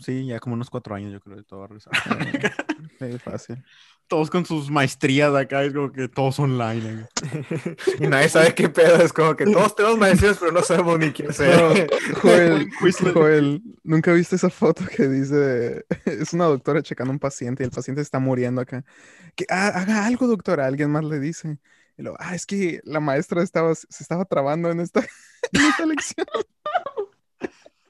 Sí, ya como unos cuatro años, yo creo, de todo va a regresar. Sí, fácil. todos con sus maestrías acá, es como que todos online. acá. y nadie sabe qué pedo, es como que todos tenemos maestrías, pero no sabemos ni qué hacer. Joel, Quizlet. Joel, ¿nunca viste esa foto que dice, es una doctora checando a un paciente y el paciente está muriendo acá? Que "Ah, haga algo, doctora, alguien más le dice. Y luego, ah, es que la maestra estaba, se estaba trabando en esta, en esta lección.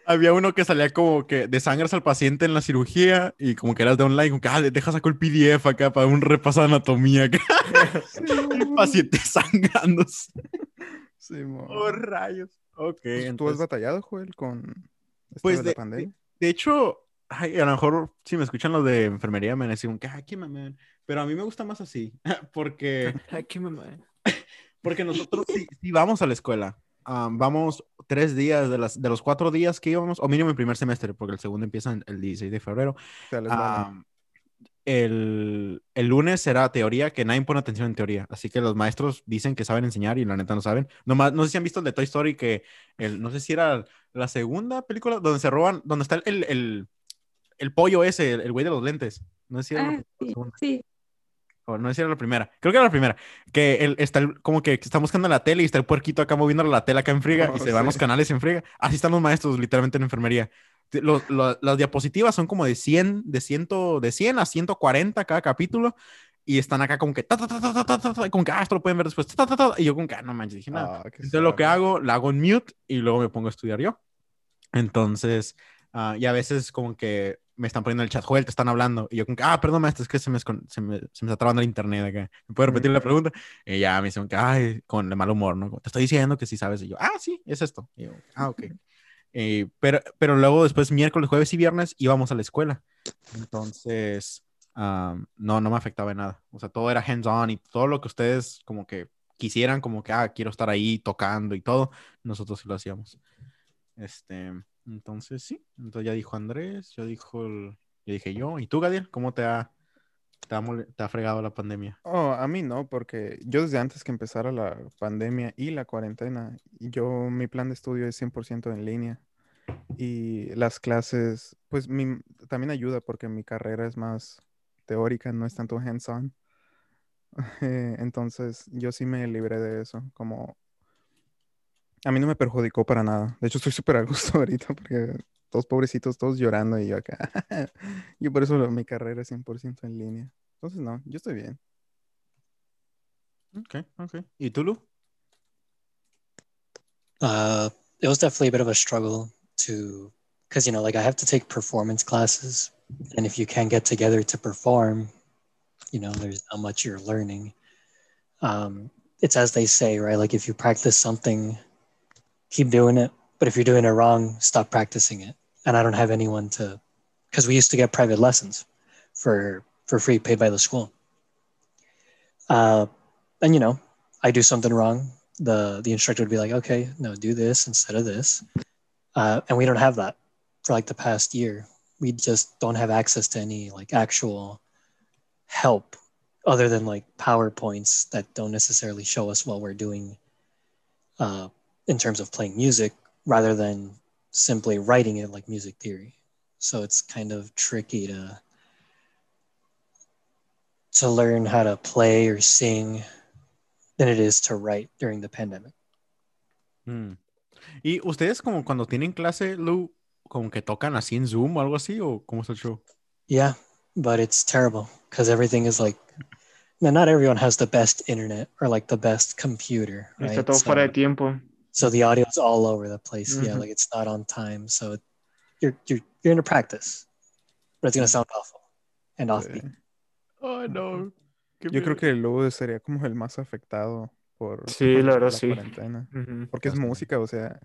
Había uno que salía como que desangras al paciente en la cirugía y como que eras de online, como que, ah, le dejas saco el PDF acá para un repaso de anatomía acá. el paciente sangrándose. Sí, mo. Oh, rayos. Ok, Pues, ¿Tú has entonces, batallado, Joel, con esto Pues de la de- pandemia? de hecho, Ay, a lo mejor si me escuchan los de enfermería me decían que aquí mamá. Pero a mí me gusta más así, porque Aquí, mamá. porque nosotros sí, sí vamos a la escuela. Ah, vamos tres días de, las, de los cuatro días que íbamos, o mínimo el primer semestre, porque el segundo empieza en- el 16 de febrero. El, el lunes será teoría, que nadie pone atención en teoría. Así que los maestros dicen que saben enseñar y la neta no saben. Nomás, no sé si han visto el de Toy Story, que el, no sé si era la segunda película donde se roban, donde está el, el, el pollo ese, el güey de los lentes. No sé si era la Ah, sí, segunda. sí o no sé si era la primera, creo que era la primera, que el, está el, como que están buscando la tele y está el puerquito acá moviendo la tela acá en friga oh, y se sí. van los canales en friga. Así están los maestros literalmente en enfermería. Los, los, las diapositivas son como de 100, de 100, de 100 a 140 cada capítulo y están acá como que, ta, ta, ta, que, ah, esto lo pueden ver después, y yo como que, ah, no manches, dije nada. Entonces sabe. lo que hago, la hago en mute y luego me pongo a estudiar yo. Entonces, uh, y a veces como que me están poniendo en el chat, Joel, te están hablando. Y yo como que, ah, perdón, maestro, es que se me, se me, se me está trabando el internet acá. ¿Me puede repetir la pregunta? Y ya me dicen que, ay, con el mal humor, ¿no? Te estoy diciendo que sí sabes. Y yo, ah, sí, es esto. Y yo, ah, ok. Eh, pero, pero luego después, miércoles, jueves y viernes, íbamos a la escuela. Entonces, ah, no, no me afectaba en nada. O sea, todo era hands-on y todo lo que ustedes como que quisieran, como que, ah, quiero estar ahí tocando y todo, nosotros sí lo hacíamos. Este, entonces sí, entonces ya dijo Andrés, ya dijo el- ya dije yo, ¿y tú, Gadiel? ¿Cómo te ha, te ha, te ha fregado la pandemia? Oh, a mí no, porque yo desde antes que empezara la pandemia y la cuarentena, yo mi plan de estudio es 100% en línea y las clases, pues mi- también ayuda porque mi carrera es más teórica, no es tanto hands-on. Entonces yo sí me libré de eso, como a mí no me perjudicó para nada. De hecho, estoy súper a gusto ahorita porque todos pobrecitos, todos llorando y yo acá. Yo por eso lo- mi carrera es 100% en línea. Entonces no, yo estoy bien. Ok, ok. ¿Y tú, Lu? Uh, it was definitely a bit of a struggle to, because you know, like I have to take performance classes, and if you can't get together to perform, you know, there's not much you're learning. Um, it's as they say, right? Like if you practice something, keep doing it, but if you're doing it wrong, stop practicing it. And I don't have anyone to, because we used to get private lessons for for free, paid by the school. Uh, and you know, I do something wrong, the the instructor would be like, okay, no, do this instead of this, uh, and we don't have that for like the past year. We just don't have access to any like actual help other than like powerpoints that don't necessarily show us what we're doing uh, in terms of playing music, rather than simply writing it like music theory. So it's kind of tricky to to learn how to play or sing than it is to write during the pandemic. Mm. ¿Y ustedes como cuando tienen clase, Lu, como que tocan así en Zoom o algo así? ¿O cómo es el show? Yeah, but it's terrible because everything is like, no, not everyone has the best internet or like the best computer, right? Está todo so, fuera de tiempo. So the audio's all over the place. Yeah, Mhm. like it's not on time. So it, you're you're you're in a practice, but it's gonna sound awful and offbeat. Sí. Ay, no. Qué Yo creo miedo. que Lu sería como el más afectado por, Sí, por la verdad, la sí. cuarentena. Ujú. Porque es música, o sea,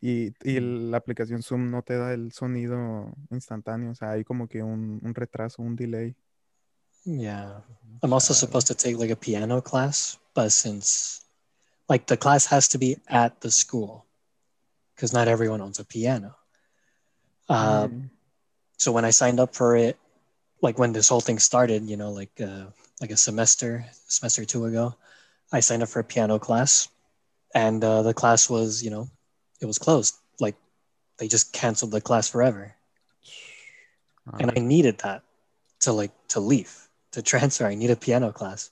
y, y el- la aplicación Zoom no te da el sonido instantáneo, o sea, hay como que un, un retraso, un delay. Yeah. I'm also supposed to take like a piano class, but since like the class has to be at the school because not everyone owns a piano. Uh, Mm. so when I signed up for it, like when this whole thing started, you know, like uh, like a semester, semester two ago, I signed up for a piano class, and uh, the class was, you know, it was closed. Like they just canceled the class forever, and I needed that to like to leave to transfer. I need a piano class,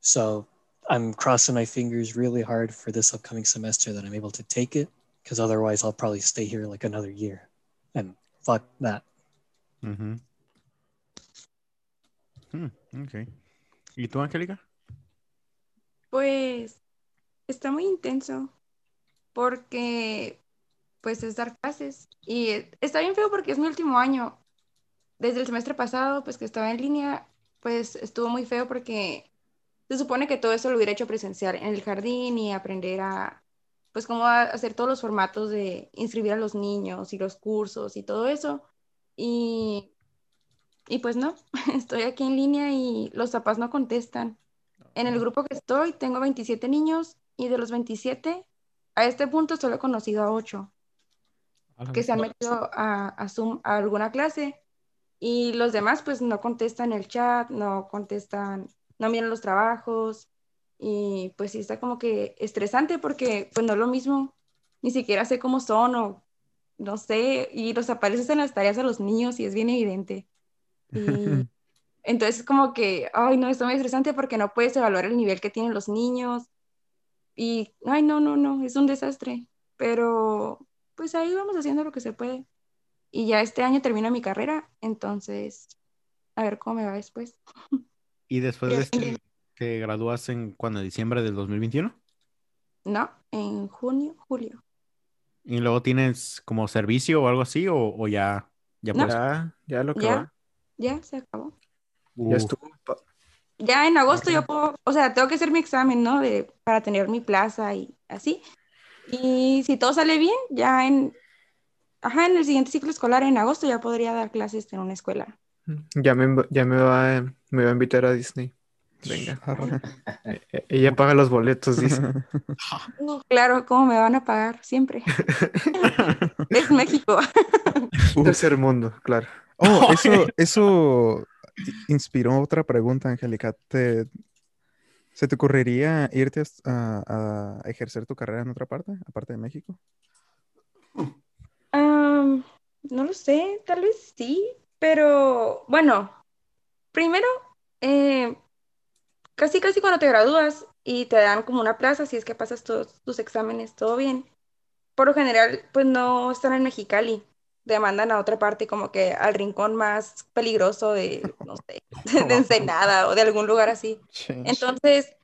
so I'm crossing my fingers really hard for this upcoming semester that I'm able to take it, because otherwise I'll probably stay here like another year, and fuck that. Ujú. Hmm, ok. ¿Y tú, Angélica? Pues está muy intenso porque pues es dar clases y está bien feo porque es mi último año. Desde el semestre pasado, pues que estaba en línea, pues estuvo muy feo porque se supone que todo eso lo hubiera hecho presencial en el jardín y aprender a, pues cómo a- hacer todos los formatos de inscribir a los niños y los cursos y todo eso. y, y pues no, estoy aquí en línea y los papás no contestan. En el grupo que estoy tengo 27 niños y de los 27, a este punto solo he conocido a 8 que se han metido a, a Zoom a alguna clase y los demás pues no contestan el chat, no contestan, no miran los trabajos y pues sí está como que estresante porque pues no es lo mismo, ni siquiera sé cómo son o no sé, y los apareces en las tareas a los niños y es bien evidente. Y entonces como que, ay no, esto muy estresante porque no puedes evaluar el nivel que tienen los niños y, ay no, no, no, es un desastre, pero pues ahí vamos haciendo lo que se puede. Y ya este año termino mi carrera, entonces a ver cómo me va después. ¿Y después de este, te gradúas en cuando? ¿Diciembre del 2021? No, en junio, julio. ¿Y luego tienes como servicio o algo así? ¿O, o ya, ya, No. Ya, ya lo que Ya. va. Ya se acabó. Ya estuvo. Ya en agosto yo puedo, o sea, tengo que hacer mi examen, ¿no? De, para tener mi plaza y así. Y si todo sale bien, ya en, ajá, en el siguiente ciclo escolar, en agosto, ya podría dar clases en una escuela. Ya me, ya me va, me va a invitar a Disney. Venga. Arre. E- Ella paga los boletos, dice. Uh, claro, ¿cómo me van a pagar? Siempre. es México. Tercer mundo, claro. Oh, eso, eso inspiró otra pregunta, Angélica. ¿Te, ¿Se te ocurriría irte a, a ejercer tu carrera en otra parte, aparte de México? No lo sé, tal vez sí, pero bueno, primero, eh, casi casi cuando te gradúas y te dan como una plaza, si es que pasas todos tus exámenes, todo bien, por lo general, pues no están en Mexicali, te mandan a otra parte, como que al rincón más peligroso de, no sé, de Ensenada o de algún lugar así. Entonces,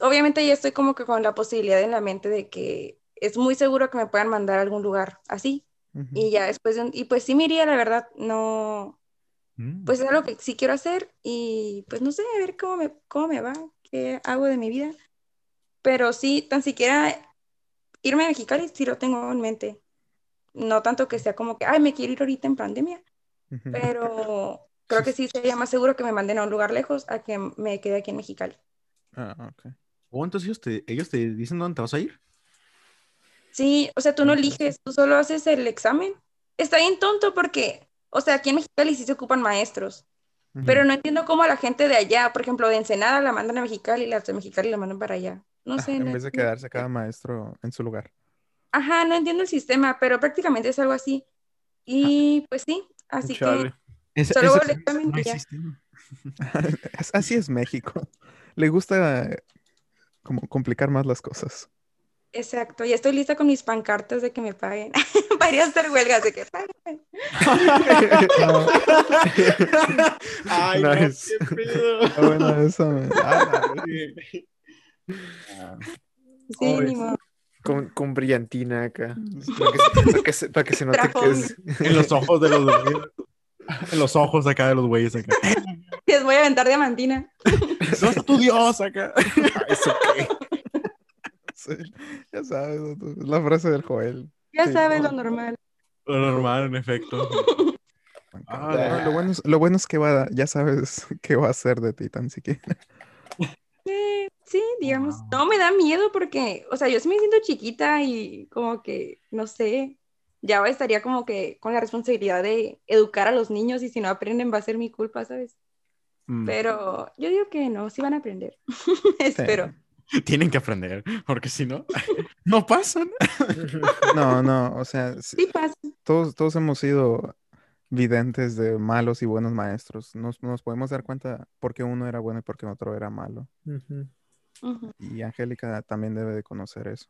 obviamente ya estoy como que con la posibilidad en la mente de que es muy seguro que me puedan mandar a algún lugar así. Ujú. Y ya después de un- y pues sí me iría, la verdad, no, Mm. pues es algo que sí quiero hacer y pues no sé, a ver cómo me, cómo me va, qué hago de mi vida. Pero sí, tan siquiera irme a Mexicali sí lo tengo en mente. No tanto que sea como que, ay, me quiero ir ahorita en pandemia, pero creo que sí sería más seguro que me manden a un lugar lejos a que me quede aquí en Mexicali. Ah, ok. Oh, entonces ellos te, ellos te dicen dónde te vas a ir. Sí, o sea, tú no eliges, tú solo haces el examen. Está bien tonto porque, o sea, aquí en Mexicali sí se ocupan maestros, pero no entiendo cómo a la gente de allá, por ejemplo, de Ensenada la mandan a Mexicali y las de Mexicali la mandan para allá. No Ah, sé. en no vez de quedarse cada maestro en su lugar. Ajá, no entiendo el sistema, pero prácticamente es algo así. Y pues sí, así que. Ese- Solo examen no ya. Es- Así es México. Le gusta como complicar más las cosas. Exacto, ya estoy lista con mis pancartas de que me paguen. Para ir a hacer huelgas de que paguen. Ay, Nice. no, qué pedo. Está bueno eso, man. Ah, Sí, Ay, ni modo. Con, con brillantina acá. Para que, se- para que se, para que se note que es. En los ojos de los güeyes. En los ojos acá de los güeyes acá. Les voy a aventar diamantina. ¿Dónde está tu Dios acá? ¿Eso qué? Sí, ya sabes, es la frase del Joel. Ya Sí, sabes no. lo normal. Lo normal, en efecto. Ah, No, lo, bueno es, lo bueno es que va, ya sabes qué va a hacer de ti tan siquiera. Eh, sí, digamos, Wow. no me da miedo porque, o sea, yo sí me siento chiquita y como que, no sé, ya estaría como que con la responsabilidad de educar a los niños y si no aprenden va a ser mi culpa, ¿sabes? Mm, Pero yo digo que no, sí van a aprender. Espero. Tienen que aprender, porque si no, no pasan. No, no, o sea, sí, todos, todos hemos sido videntes de malos y buenos maestros. Nos, nos podemos dar cuenta por qué uno era bueno y por qué otro era malo. Y Angélica también debe de conocer eso.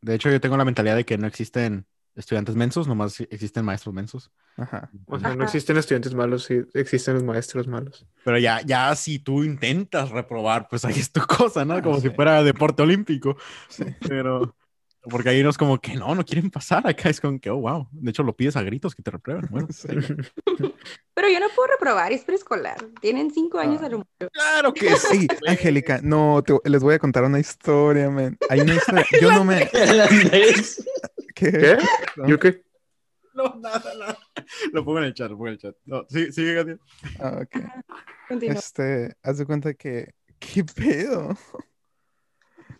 De hecho, yo tengo la mentalidad de que no existen estudiantes mensos, nomás existen maestros mensos. Ajá. O sea, no Ajá. existen estudiantes malos, sí existen los maestros malos. Pero ya, ya si tú intentas reprobar, pues ahí es tu cosa, ¿no? Ah, Como sí. si fuera deporte olímpico. Sí. Pero, porque hay unos como que no, no quieren pasar. Acá es como que, oh, wow. De hecho, lo pides a gritos que te reprueben. Bueno, Sí. Pero yo no puedo reprobar, es preescolar. Tienen cinco años Ah. a lo mucho. claro que sí. Angélica, no, te- les voy a contar una historia, man. Hay una historia. Yo no me. ¿Qué? ¿Qué? ¿Yo qué? No, nada, nada. Lo pongo en el chat, lo pongo en el chat. No, sí, sigue, Katia. Ah, ok. Continúa. Este, haz de cuenta que, ¿qué pedo?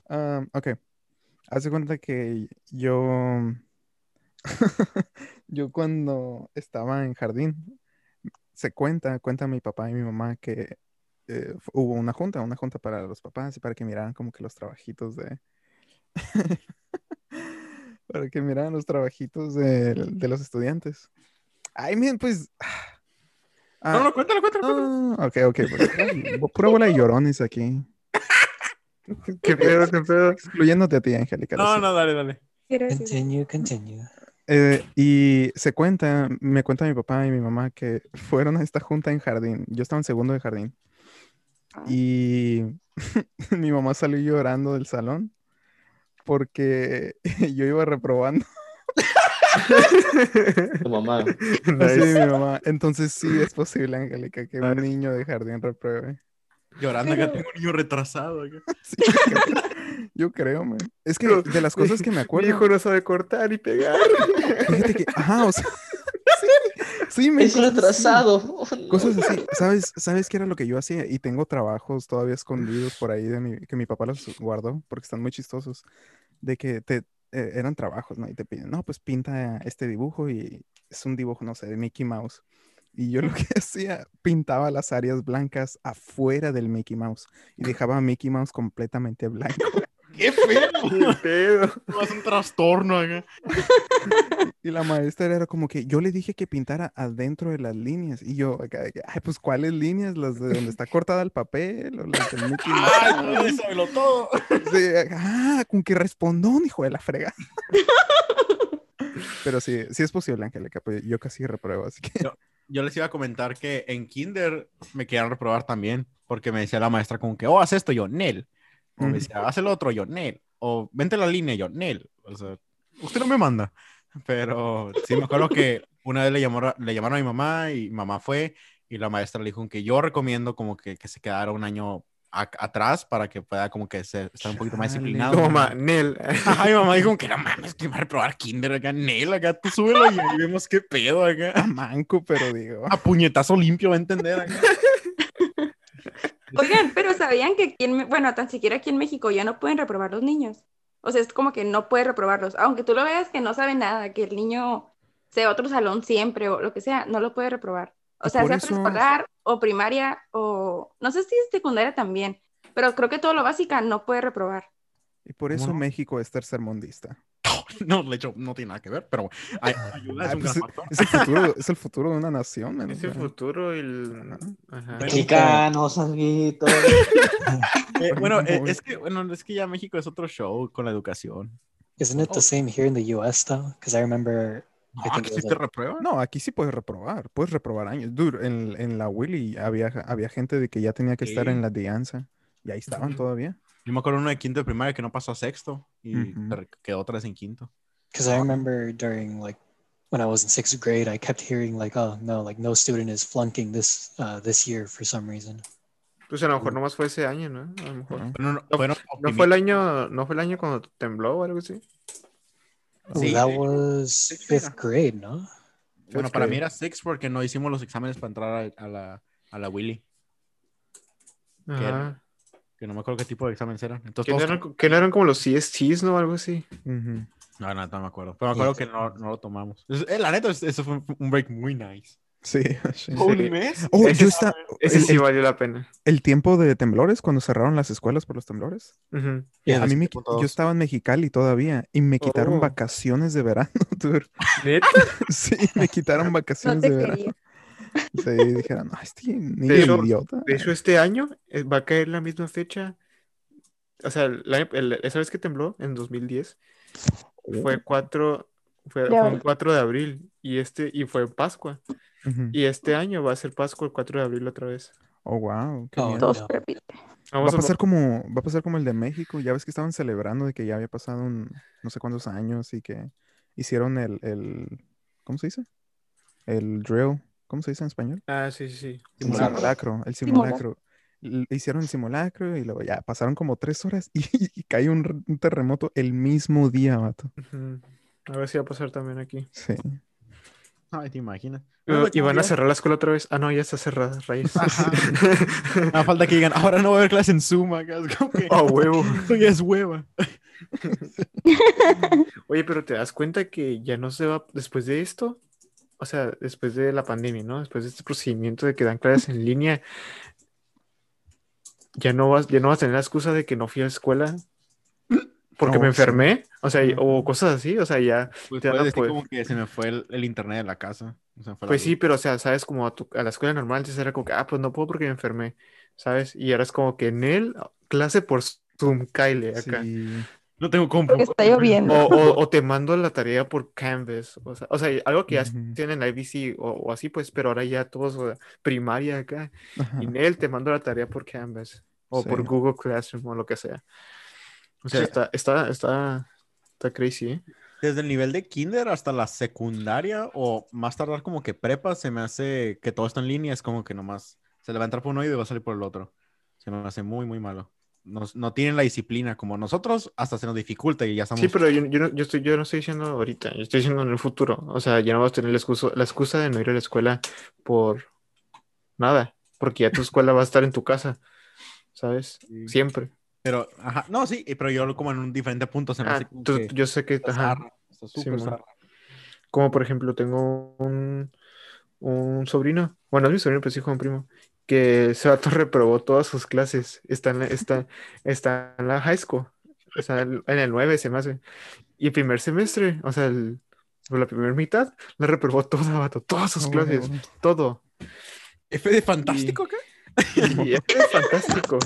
Um, ok, haz de cuenta que yo, yo cuando estaba en jardín, se cuenta, cuenta mi papá y mi mamá que eh, hubo una junta, una junta para los papás y para que miraran como que los trabajitos de, para que miraran los trabajitos de, de los estudiantes. Ay, miren, pues... ah, No, no, cuéntalo, cuéntalo. cuéntalo. Ah, ok, ok. pues, pura bola de llorones aquí. ¿Qué pedo, qué pedo? Excluyéndote a ti, Angélica. No, no, dale, dale. Continue, continue. Eh, y se cuenta, me cuenta mi papá y mi mamá que fueron a esta junta en jardín. Yo estaba en segundo de jardín. Ah. Y mi mamá salió llorando del salón porque yo iba reprobando. Tu mamá. Sí, Nice. mi mamá. Entonces sí es posible, Angélica, que un niño de jardín repruebe. Llorando, acá Pero- tengo un niño retrasado. Sí, yo creo- yo creo, man. Es que de las cosas que me Mi acuerdo. hijo no sabe cortar y pegar. Fíjate que, ajá, o sea, sí, sí, me Es cosas así, retrasado. Oh, no. Cosas así, ¿sabes? ¿Sabes qué era lo que yo hacía? Y tengo trabajos todavía escondidos por ahí de mi, que mi papá los guardó porque están muy chistosos. De que te eh, eran trabajos, ¿no? Y te piden, no, pues pinta este dibujo y es un dibujo, no sé, de Mickey Mouse. Y yo lo que hacía, pintaba las áreas blancas afuera del Mickey Mouse y dejaba a Mickey Mouse completamente blanco. ¡Qué feo! ¿Qué pedo? Es un trastorno acá. Y la maestra era como que yo le dije que pintara adentro de las líneas. Y yo, acá ay, pues ¿cuáles líneas? ¿Las de donde está cortada el papel? ¿O las del Mickey Mouse? ¡Ay, no, sábelo todo! Sí, ah, con que respondón, hijo de la frega. Pero sí, sí es posible, Angélica, pues yo casi repruebo, así que... Yo les iba a comentar que en Kinder me querían reprobar también, porque me decía la maestra como que, oh, haz esto, yo, Nel. O me decía, haz el otro, yo, Nel. O vente a la línea, yo, Nel. O sea, usted no me manda. Pero sí me acuerdo que una vez le, llamó, le llamaron a mi mamá y mamá fue y la maestra le dijo que yo recomiendo como que, que se quedara un año a- atrás para que pueda como que ser, estar un poquito más disciplinado. Como Manel. Ajá, mi mamá dijo que no mames, que va a reprobar Kinder acá, Nel, acá tú súbelo y ahí vemos qué pedo acá. A manco, pero digo... A puñetazo limpio va a entender acá. Oigan, pero ¿sabían que aquí en, Me- bueno, tan siquiera aquí en México ya no pueden reprobar los niños? O sea, es como que no puedes reprobarlos. Aunque tú lo veas que no sabe nada, que el niño sea otro salón siempre o lo que sea, no lo puede reprobar. O sea, por sea eso- preescolar o primaria o no sé si es secundaria también, pero creo que todo lo básica no puede reprobar. Y por eso no? México es tercermundista. No, de hecho, no tiene nada que ver, pero ay- ayuda, es Ah, un pues, gran es, el futuro, es el futuro de una nación. man, Es el futuro y el. Ajá. Mexicanos, amiguitos. Eh, bueno, eh, es que, bueno, es que ya México es otro show con la educación. Isn't it the same here in the US though? Because I remember No, it sí te reprueban. No, aquí sí puedes reprobar, puedes reprobar años. Dude, en, en la Willy había, había gente de que ya tenía que estar Sí. en la Dianza y ahí estaban todavía. Yo me acuerdo uno de quinto de primaria que no pasó a sexto y te re- quedó otra vez en quinto. because I remember during like when I was in sixth grade, I kept hearing like, oh no, like no student is flunking this uh, this year for some reason. Pues a lo mejor nomás fue ese año, ¿no? A lo mejor. No, No, fueron ¿No fue el año, no fue el año cuando tembló o algo así? Ooh, Sí. that was Sixth fifth grade. no? Bueno, Fifth para grade. mí era six porque no hicimos los exámenes para entrar a, a la, a la Willy, Ajá. que no me acuerdo qué tipo de exámenes eran. Entonces, ¿Que no, todos- eran, que no eran como los CSTs, no? Algo así. Ujú. No, no, no me acuerdo. Pero me acuerdo que no, no lo tomamos. Eh, la neta, es- eso fue un break muy nice. Sí, sí. Holy mes. Oh, Ese yo sí- está, Ese el, sí el- valió la pena. el tiempo de temblores, cuando cerraron las escuelas por los temblores. Yeah, a mí me, 7.2. yo estaba en Mexicali todavía y me quitaron Oh. vacaciones de verano. ¿Neta? Sí, me quitaron vacaciones de verano. quería. Sí, dijeron, no, este niño De hecho- idiota. De hecho, este año eh, va a caer la misma fecha. O sea, el año- el- esa vez que tembló, en 2010, fue 4, fue, De fue un abril. 4 de abril. Y este, y fue Pascua. Y este año va a ser Pascua el 4 de abril otra vez. Oh, wow. qué Oh. Va Vamos a a pasar como, va a pasar como el de México. Ya ves que estaban celebrando de que ya había pasado un, no sé cuántos años y que hicieron el, el, ¿cómo se dice? El drill. ¿Cómo se dice en español? Ah, sí, sí, sí. El Simulacro. simulacro. El Simulacro. Hicieron el simulacro y luego ya pasaron como tres horas y, y cayó un, terremoto el mismo día, vato. A ver si va a pasar también aquí. Sí. Ay, te imaginas. Y van a cerrar la escuela otra vez. Ah, no, ya está cerrada, rayos. Nada falta que digan, ahora no va a haber clase en Zoom acá. Oh, huevo. esto ya es hueva. Oye, pero te das cuenta que ya no se va después de esto, o sea, después de la pandemia, ¿no? Después de este procedimiento de que dan clases en línea, ya no vas, ya no vas a tener la excusa de que no fui a la escuela porque Oh, me sí. enfermé, o sea, o cosas así, o sea, ya, Pues puedes decir como que se me fue el, el internet de la casa. O sea, fue la pues sí, pero o sea, sabes, como a, tu- a la escuela normal antes era como que, ah, pues no puedo porque me enfermé, ¿sabes? Y ahora es como que en él, clase por Zoom, Kyle, acá. Sí. No tengo compu. Porque está lloviendo. O, o- o te mando la tarea por Canvas. O sea, o sea, algo que ya tienen en la IBC o, o así, pues, pero ahora ya todos o sea, primaria acá. Ajá. Y en él te mando la tarea por Canvas o Sí. por Google Classroom o lo que sea. O sea, Sí. está, está, está, está crazy, ¿eh? Desde el nivel de kinder hasta la secundaria o más tardar como que prepa, se me hace que todo está en línea. Es como que nomás se le va a entrar por un oído y va a salir por el otro. Se me hace muy, muy malo. Nos- no tienen la disciplina como nosotros, hasta se nos dificulta y ya estamos... Sí, pero yo, yo, no, yo, estoy, yo no estoy diciendo ahorita, yo estoy diciendo en el futuro. O sea, ya no vas a tener la excusa, la excusa de no ir a la escuela por nada, porque ya tu escuela va a estar en tu casa, ¿sabes? Sí. Siempre. Pero, ajá, no, sí, pero yo como en un diferente punto se me Ah, hace como tú- que yo sé que, está ajá, zarra, está súper Simón. zarra. Como por ejemplo, tengo un, un sobrino, bueno, es mi sobrino, pero es hijo de un primo, que ese vato reprobó todas sus clases. Está en la, está, está en la high school, está en en el 9 se me hace. Y el primer semestre, o sea, el- o la primera mitad, la reprobó toda, vato, todas sus Oh, clases, bueno. todo. F de fantástico acá. Y es fantástico.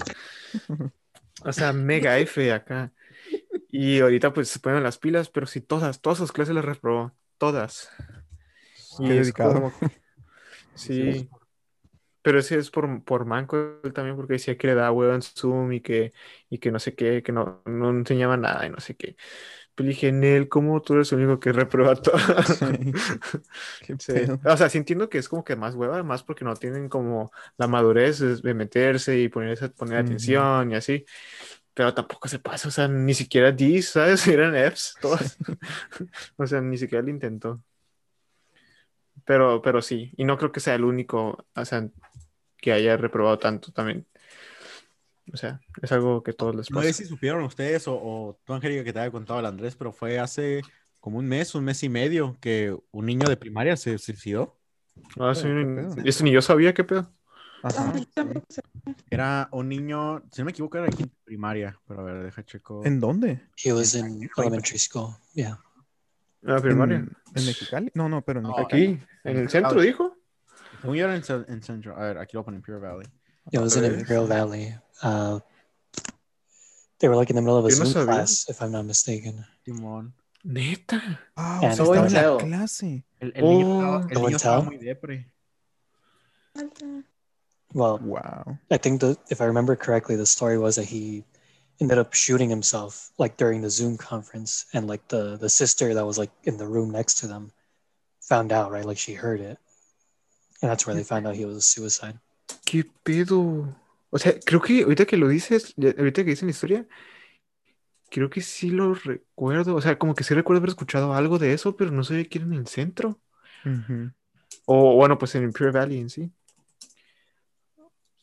O sea, mega F acá. Y ahorita pues se ponen las pilas, pero sí, todas, todas sus clases las reprobó, todas. Y es como- Sí. Pero ese es por, por manco él también, porque decía que le daba huevo en Zoom y que, y que no sé qué, que no, no enseñaba nada y no sé qué. Pero dije, Nel, ¿cómo tú eres el único que reprueba todo? Sí. Sí. O sea, sí entiendo que es como que más hueva, más porque no tienen como la madurez de meterse y ponerse, poner atención y así. Pero tampoco se pasa, o sea, ni siquiera D's, ¿sabes? Eran F's, todas. O sea, ni siquiera lo intentó. Pero, pero sí, y no creo que sea el único, o sea, que haya reprobado tanto también. O sea, es algo que todos les No sé pasa. si supieron ustedes o, o tú, Angélica, que te había contado el Andrés, pero fue hace como un mes, un mes y medio que un niño de primaria se suicidó. Ah, sí, eso ni yo sabía qué pedo. Ajá. Era un niño, si no me equivoco, era de quinta primaria, pero a ver, deja checo. ¿En dónde? He was in elementary school. Yeah. En la primaria. ¿En, en Mexicali? No, no, pero en No, Mexicali. Aquí, en el centro, dijo. Yo era en, en Central. A ver, aquí lo ponen Pure Valley. It was in Okay. Imperial Valley. Uh, they were like in the middle of a Yo no Zoom sabía. class, if I'm not mistaken. Simón. Neta. Ah, And o sea, estaba en la clase. El, el niño, Oh. estaba, el niño estaba tell. muy depre. Well, Wow. I think that if I remember correctly, the story was that he ended up shooting himself like during the Zoom conference, and like the the sister that was like in the room next to them found out, right? Like she heard it, and that's where they found out he was a suicide. ¿Qué pedo? O sea, creo que ahorita que lo dices, ahorita que dicen la historia, creo que sí lo recuerdo. O sea, como que sí recuerdo haber escuchado algo de eso, pero no sabía que era en el centro. O bueno, pues en Imperial Valley en sí.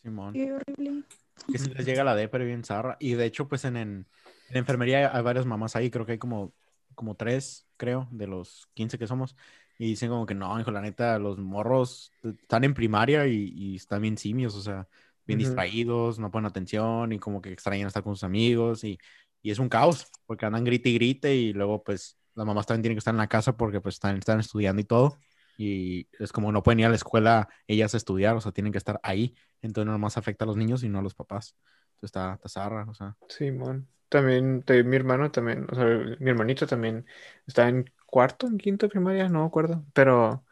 Simón. Qué horrible. Que si les llega la depre bien zarra. Y de hecho, pues en, en, en enfermería hay varias mamás ahí. Creo que hay como, como tres, creo, de los 15 que somos. Y dicen como que no, hijo, la neta, los morros están en primaria y, y están bien simios, o sea, bien Ujú. distraídos, no ponen atención y como que extrañan estar con sus amigos. Y, y es un caos, porque andan grite y grite y luego pues las mamás también tienen que estar en la casa porque pues están, están estudiando y todo. Y es como no pueden ir a la escuela ellas a estudiar, o sea, tienen que estar ahí. Entonces no nomás afecta a los niños y no a los papás. Entonces está, está zarra, o sea. Simón. También, te- mi hermano también, o sea, mi hermanito también está en cuarto, en quinto de primaria, no me acuerdo, pero,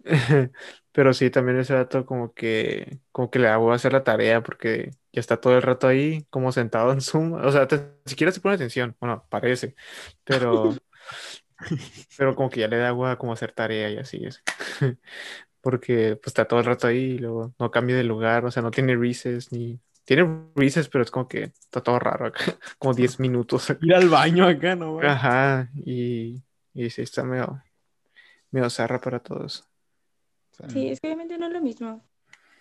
pero sí, también ese dato como que, como que le hago hacer la tarea porque ya está todo el rato ahí como sentado en Zoom, o sea, te- siquiera se pone atención, bueno, parece, pero, pero como que ya le da agua como hacer tarea y así es, porque pues está todo el rato ahí y luego no cambia de lugar, o sea, no tiene recess ni... Tiene recess, pero es como que está todo raro acá, como 10 minutos. Ir al baño acá, ¿no? Ajá, y, y sí, está medio, medio zarra para todos. Sí, es que obviamente no es lo mismo.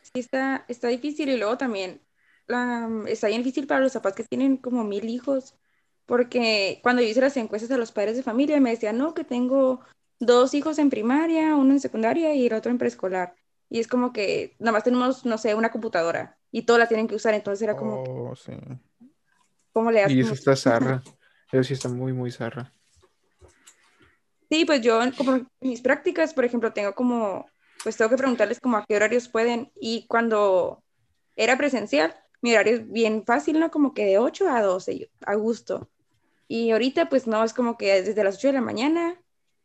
Sí, está, está difícil y luego también la, está bien difícil para los papás que tienen como mil hijos, porque cuando yo hice las encuestas a los padres de familia me decían, no, que tengo dos hijos en primaria, uno en secundaria y el otro en preescolar. Y es como que nada más tenemos, no sé, una computadora y todas la tienen que usar, entonces era como, Oh, sí. ¿cómo le haces? Y eso está zarra. Eso sí está muy, muy zarra. Sí, pues yo como mis prácticas, por ejemplo, tengo como, pues tengo que preguntarles como a qué horarios pueden y cuando era presencial, mi horario es bien fácil, ¿no? Como que de 8 a 12, yo- a gusto. Y ahorita pues no, es como que desde las 8 de la mañana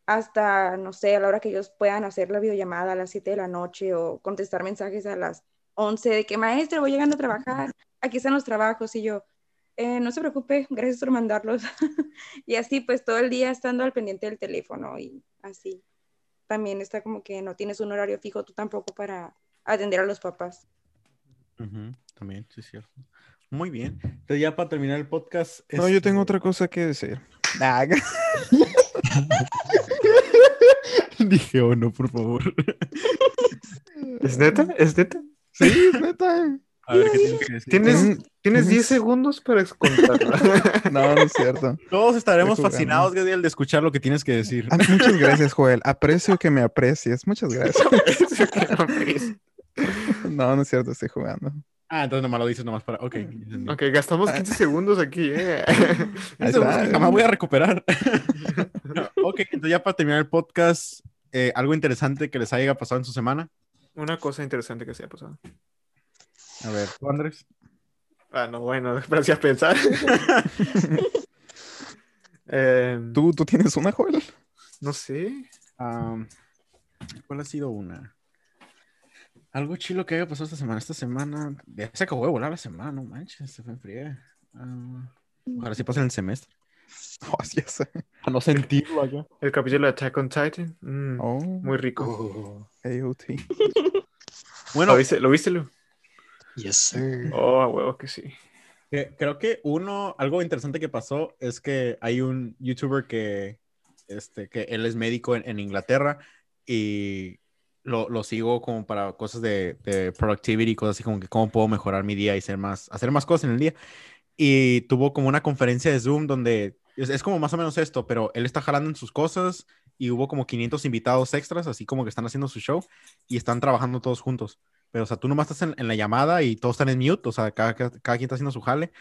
hasta, no sé, a la hora que ellos puedan hacer la videollamada a las 7 de la noche o contestar mensajes a las 11 de que maestro, voy llegando a trabajar, aquí están los trabajos y yo, "Eh, no se preocupe, gracias por mandarlos. y así pues todo el día estando al pendiente del teléfono y así. También está como que no tienes un horario fijo tú tampoco para atender a los papás. También, sí, es cierto. Muy bien. Entonces, ya para terminar el podcast. No, yo tengo este, otra cosa que decir. Dije, oh, no, por favor. ¿Es neta? ¿Es neta? sí, es neta. A ver, ¿qué tienes que decir? ¿Tienes, tienes mm. 10 segundos para contarla. No, no es cierto. Todos estaremos fascinados, Gadiel, de escuchar lo que tienes que decir. Ah, muchas gracias, Joel. Aprecio que me aprecies. Muchas gracias. No, no es cierto, estoy jugando. Ah, entonces nomás lo dices nomás para. Ok. ok, gastamos 15 segundos aquí, eh. Que jamás voy a recuperar. ok, entonces ya para terminar el podcast, eh, algo interesante que les haya pasado en su semana. Una cosa interesante que se ha pasado. A ver, ¿tú, Andrés? Ah, no, bueno, gracias a pensar. Em, ¿Tú, ¿Tú tienes una, Joel? No sé. ¿Cuál ha sido una? Algo chilo que haya pasado esta semana. Esta semana. Ya se acabó de volar la semana, no manches, se fue en. Ah, ojalá sí pase en el semestre. Oh, ya sé. A no sentirlo acá. El capítulo de Attack on Titan. mm, Oh, Muy rico. Oh, AOT. Bueno, ¿Lo viste, ¿Lo viste, Lu? Yes, sir. Oh, a huevo que sí. creo que uno, algo interesante que pasó es que hay un youtuber que, este, que él es médico en, en Inglaterra y lo, lo sigo como para cosas de, de productivity, cosas así como que cómo puedo mejorar mi día y ser más, hacer más cosas en el día. Y tuvo como una conferencia de Zoom donde es, es como más o menos esto, pero él está jalando en sus cosas y hubo como 500 invitados extras, así como que están haciendo su show y están trabajando todos juntos. Pero, o sea, tú nomás estás en, en la llamada y todos están en mute, o sea, cada, cada, cada quien está haciendo su jale.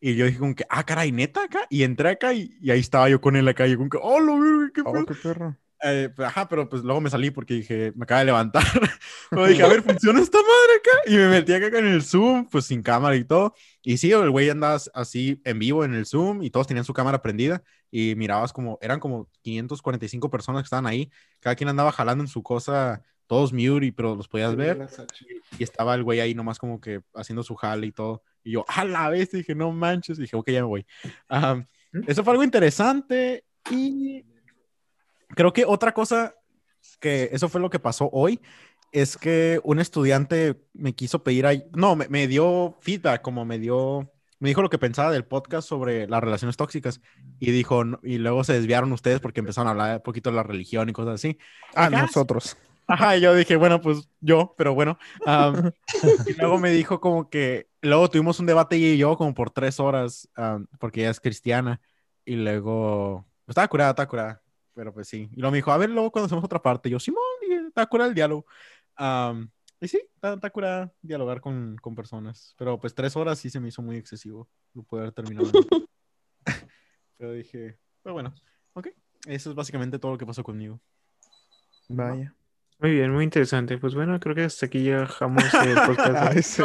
Y yo dije como que, ah, caray, neta acá. Y entré acá y, y ahí estaba yo con él acá. Y yo como que, oh, lo vi, qué Oh, pedo". qué perro. Eh, pues, ajá, pero pues luego me salí porque dije, me acaba de levantar. pero dije, a ver, ¿funciona esta madre acá? Y me metí acá en el Zoom, pues sin cámara y todo. Y sí, el güey andaba así en vivo en el Zoom y todos tenían su cámara prendida. Y mirabas como, eran como 545 personas que estaban ahí. Cada quien andaba jalando en su cosa, todos mute, y, pero los podías ver. Y estaba el güey ahí nomás como que haciendo su jale y todo. Y yo, a la vez, dije, no manches. dije, ok, ya me voy. Ajá. eso fue algo interesante. Y creo que otra cosa que eso fue lo que pasó hoy es que un estudiante me quiso pedir ahí, no, me, me dio feedback, como me dio, me dijo lo que pensaba del podcast sobre las relaciones tóxicas y dijo, y luego se desviaron ustedes porque empezaron a hablar un poquito de la religión y cosas así. Ah, nosotros. Ajá, y yo dije, bueno, pues yo, pero bueno. Am, y luego me dijo como que, luego tuvimos un debate y yo como por tres horas, am, porque ella es cristiana, y luego, pues, estaba curada, estaba curada, pero pues sí. Y luego me dijo, a ver, luego cuando hacemos otra parte, yo, Simón, y está curada el diálogo. Am, y sí, está, está curada dialogar con, con personas, pero pues tres horas sí se me hizo muy excesivo, lo pude haber terminado. pero dije, pero bueno, ok, eso es básicamente todo lo que pasó conmigo. Vaya. Muy bien, muy interesante. Pues bueno, creo que hasta aquí ya dejamos el podcast.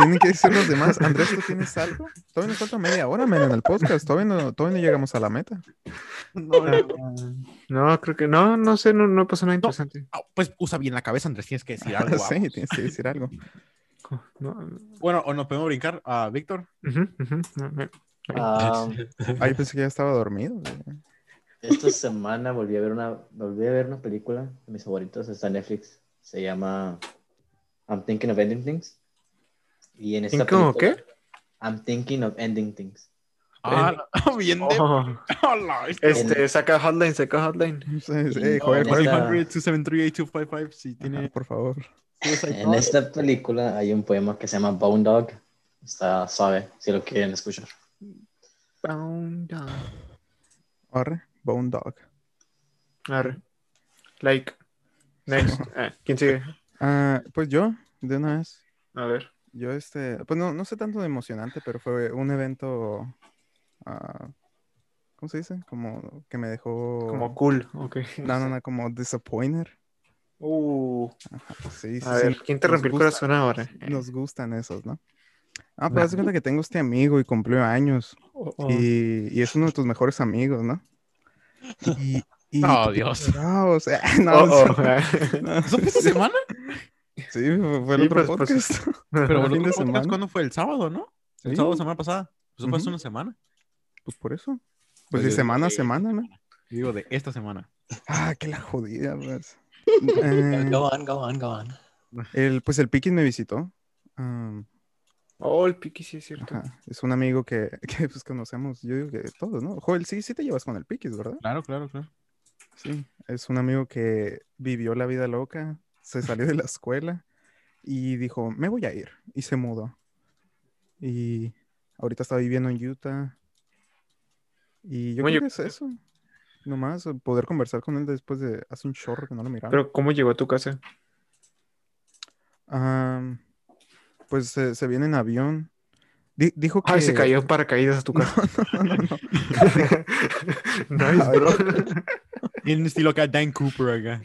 Tienen que decir los demás. Andrés, ¿tú tienes algo? Todavía nos falta media hora, men, en el podcast. Todavía no, todavía no llegamos a la meta. Ah, no, creo que no, no sé, no, no pasó nada interesante. Ah, pues usa bien la cabeza, Andrés, tienes que decir algo. sí, vamos. tienes que decir algo. No, Bueno, o nos podemos brincar a Víctor. Ah, Ay, pensé que ya estaba dormido. esta semana volví a ver una, volví a ver una película de mis favoritos, está en Netflix. Se llama I'm Thinking of Ending Things. Y en esta ¿Thinking of película- I'm Thinking of Ending Things. Ah, bien de. Oh, Hola, este, saca hotline, saca hotline. Eh, esta- 273-8255 si Ajá, tiene. por favor. En esta película hay un poema que se llama Bone Dog. Está suave, si lo quieren escuchar. Bound down. Arre, Bone Dog. Arre. Like. Next. Ah, ¿Quién sigue? Ah, pues yo, de una vez. A ver. Yo, este, pues no, no sé tanto de emocionante, pero fue un evento, ah, ¿cómo se dice? Como que me dejó... Como cool. Ok. No, no, no, como disappointed. Uh, Sí, sí, a sí, ver, ¿quién te rompió el corazón ahora? Nos gustan esos, ¿no? Ah, pues haz de cuenta que tengo este amigo y cumplió años. Oh, oh. Y, y es uno de tus mejores amigos, ¿no? Y, y- Oh, Dios. No, o sea, no, Oh, oh. no, ¿Eso fue esta semana? Sí, fue fue el Sí, otro pues, pues, podcast. Pero el el fin de otro podcast, semana. ¿cuándo fue? El sábado, ¿no? El Sí. sábado semana pasada. Eso fue hace una semana. Pues por eso. Pues Pues de semana a semana, ¿no? Digo, de esta semana. Ah, que la jodida, pues. Go- Eh, Go on, go on, go on. el, pues el Piquis me visitó. Oh, el piqui, sí es cierto. ajá, Es un amigo que, que pues conocemos, yo digo que todos, ¿no? Joel, sí, sí te llevas con el Piquis, ¿verdad? Claro, claro, claro. Sí, es un amigo que vivió la vida loca, se salió de la escuela y dijo, me voy a ir. Y se mudó. Y ahorita está viviendo en Utah. Y yo creo que es eso. Nomás poder conversar con él después de hace un chorro que no lo miraba. Pero, ¿cómo llegó a tu casa? Am, pues se, se viene en avión. Di- dijo que... Ay, se cayó en paracaídas a tu casa. No, no, no. nice, Ay, bro. En estilo acá Dan Cooper acá.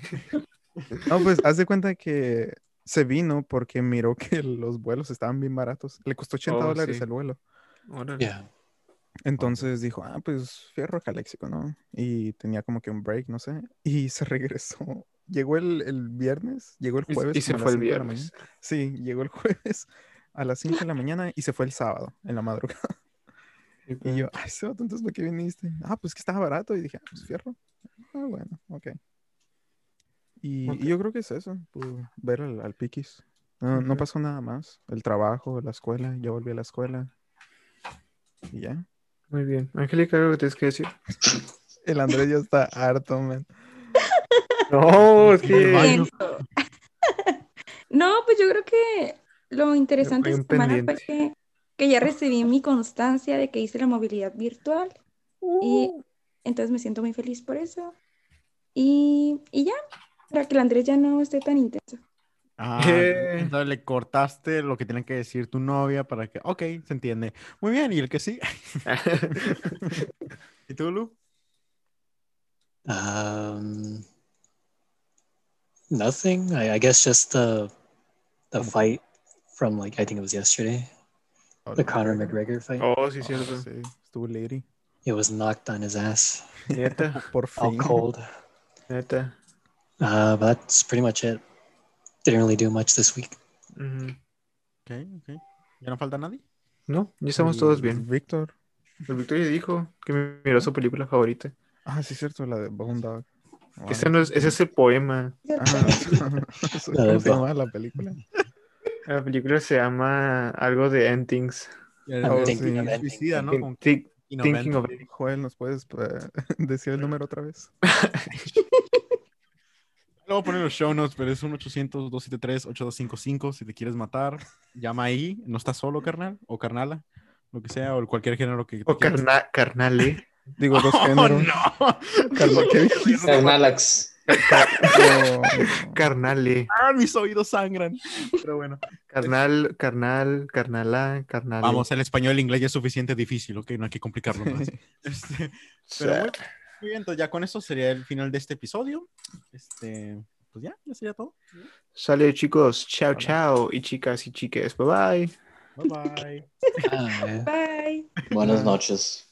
No, pues haz de cuenta que se vino porque miró que los vuelos estaban bien baratos. Le costó 80 Oh, dólares sí. el vuelo. Yeah. Entonces dijo, ah, pues fierro a Calexico, ¿no? Y tenía como que un break, no sé. Y se regresó. Llegó el, el viernes, llegó el jueves. Y se fue el viernes. Sí, llegó el jueves a las 5 de la mañana y se fue el sábado, en la madrugada. Y yo, ay, ese vato, entonces, ¿por qué viniste? Ah, pues que estaba barato. Y dije, ah, pues fierro. Ah, bueno, ok. Y, y Ok. yo creo que es eso, pues, ver al, al Piquis. No, no Ujú. pasó nada más. El trabajo, la escuela, ya volví a la escuela. Y ya. Muy bien. Angélica, ¿algo que tienes que decir? El Andrés ya está harto, man. No, es que... No, pues yo creo que lo interesante esta semana fue que, que ya recibí mi constancia de que hice la movilidad virtual y entonces me siento muy feliz por eso. Y, y ya, para que el Andrés ya no esté tan intenso. Ah, Eh. entonces le cortaste lo que tiene que decir tu novia para que. Ok, se entiende. Muy bien, y el que sí. ¿Y tú, Lu? Um, nothing. I, I guess just the the fight from like I think it was yesterday, the Conor McGregor fight. oh, sí, Oh, cierto. sí, estuvo lady. It was knocked on his ass, Neta, Por all fin. cold. neta. Uh, but that's pretty much it. Didn't really do much this week. Ujú. Ok, ok. ¿Ya no falta nadie? No, ya estamos Y todos bien. Víctor. El Victoria dijo que miró su película favorita. Ah, sí, cierto, la de Bone Dog. Wow. Ese, no es, ese es el poema. Ah, eso- La de ¿Cómo se llama la película? La película se llama algo de Endings. Oh, thinking sí. of. Joel, ¿nos puedes eh, decir el número otra vez? Le voy a poner los show notes, pero es un 800-273-8255. Si te quieres matar, llama ahí. No estás solo, carnal, o carnala, lo que sea, o cualquier género que O quieras. carna carnale. Digo, dos ¡Oh, géneros. no! Carnalax. Oh, Carnale. ¡Ah, mis oídos sangran! Pero bueno. Carnal, carnal, carnala, carnal. Vamos, el español y el inglés ya es suficiente difícil, ¿ok? No hay que complicarlo más. Este, pero muy bien, entonces ya con eso sería el final de este episodio. Este, pues ya, ya sería todo. Sale chicos, chao chao y chicas y chiques, bye bye. Bye bye. Ah, man. Bye. Buenas noches.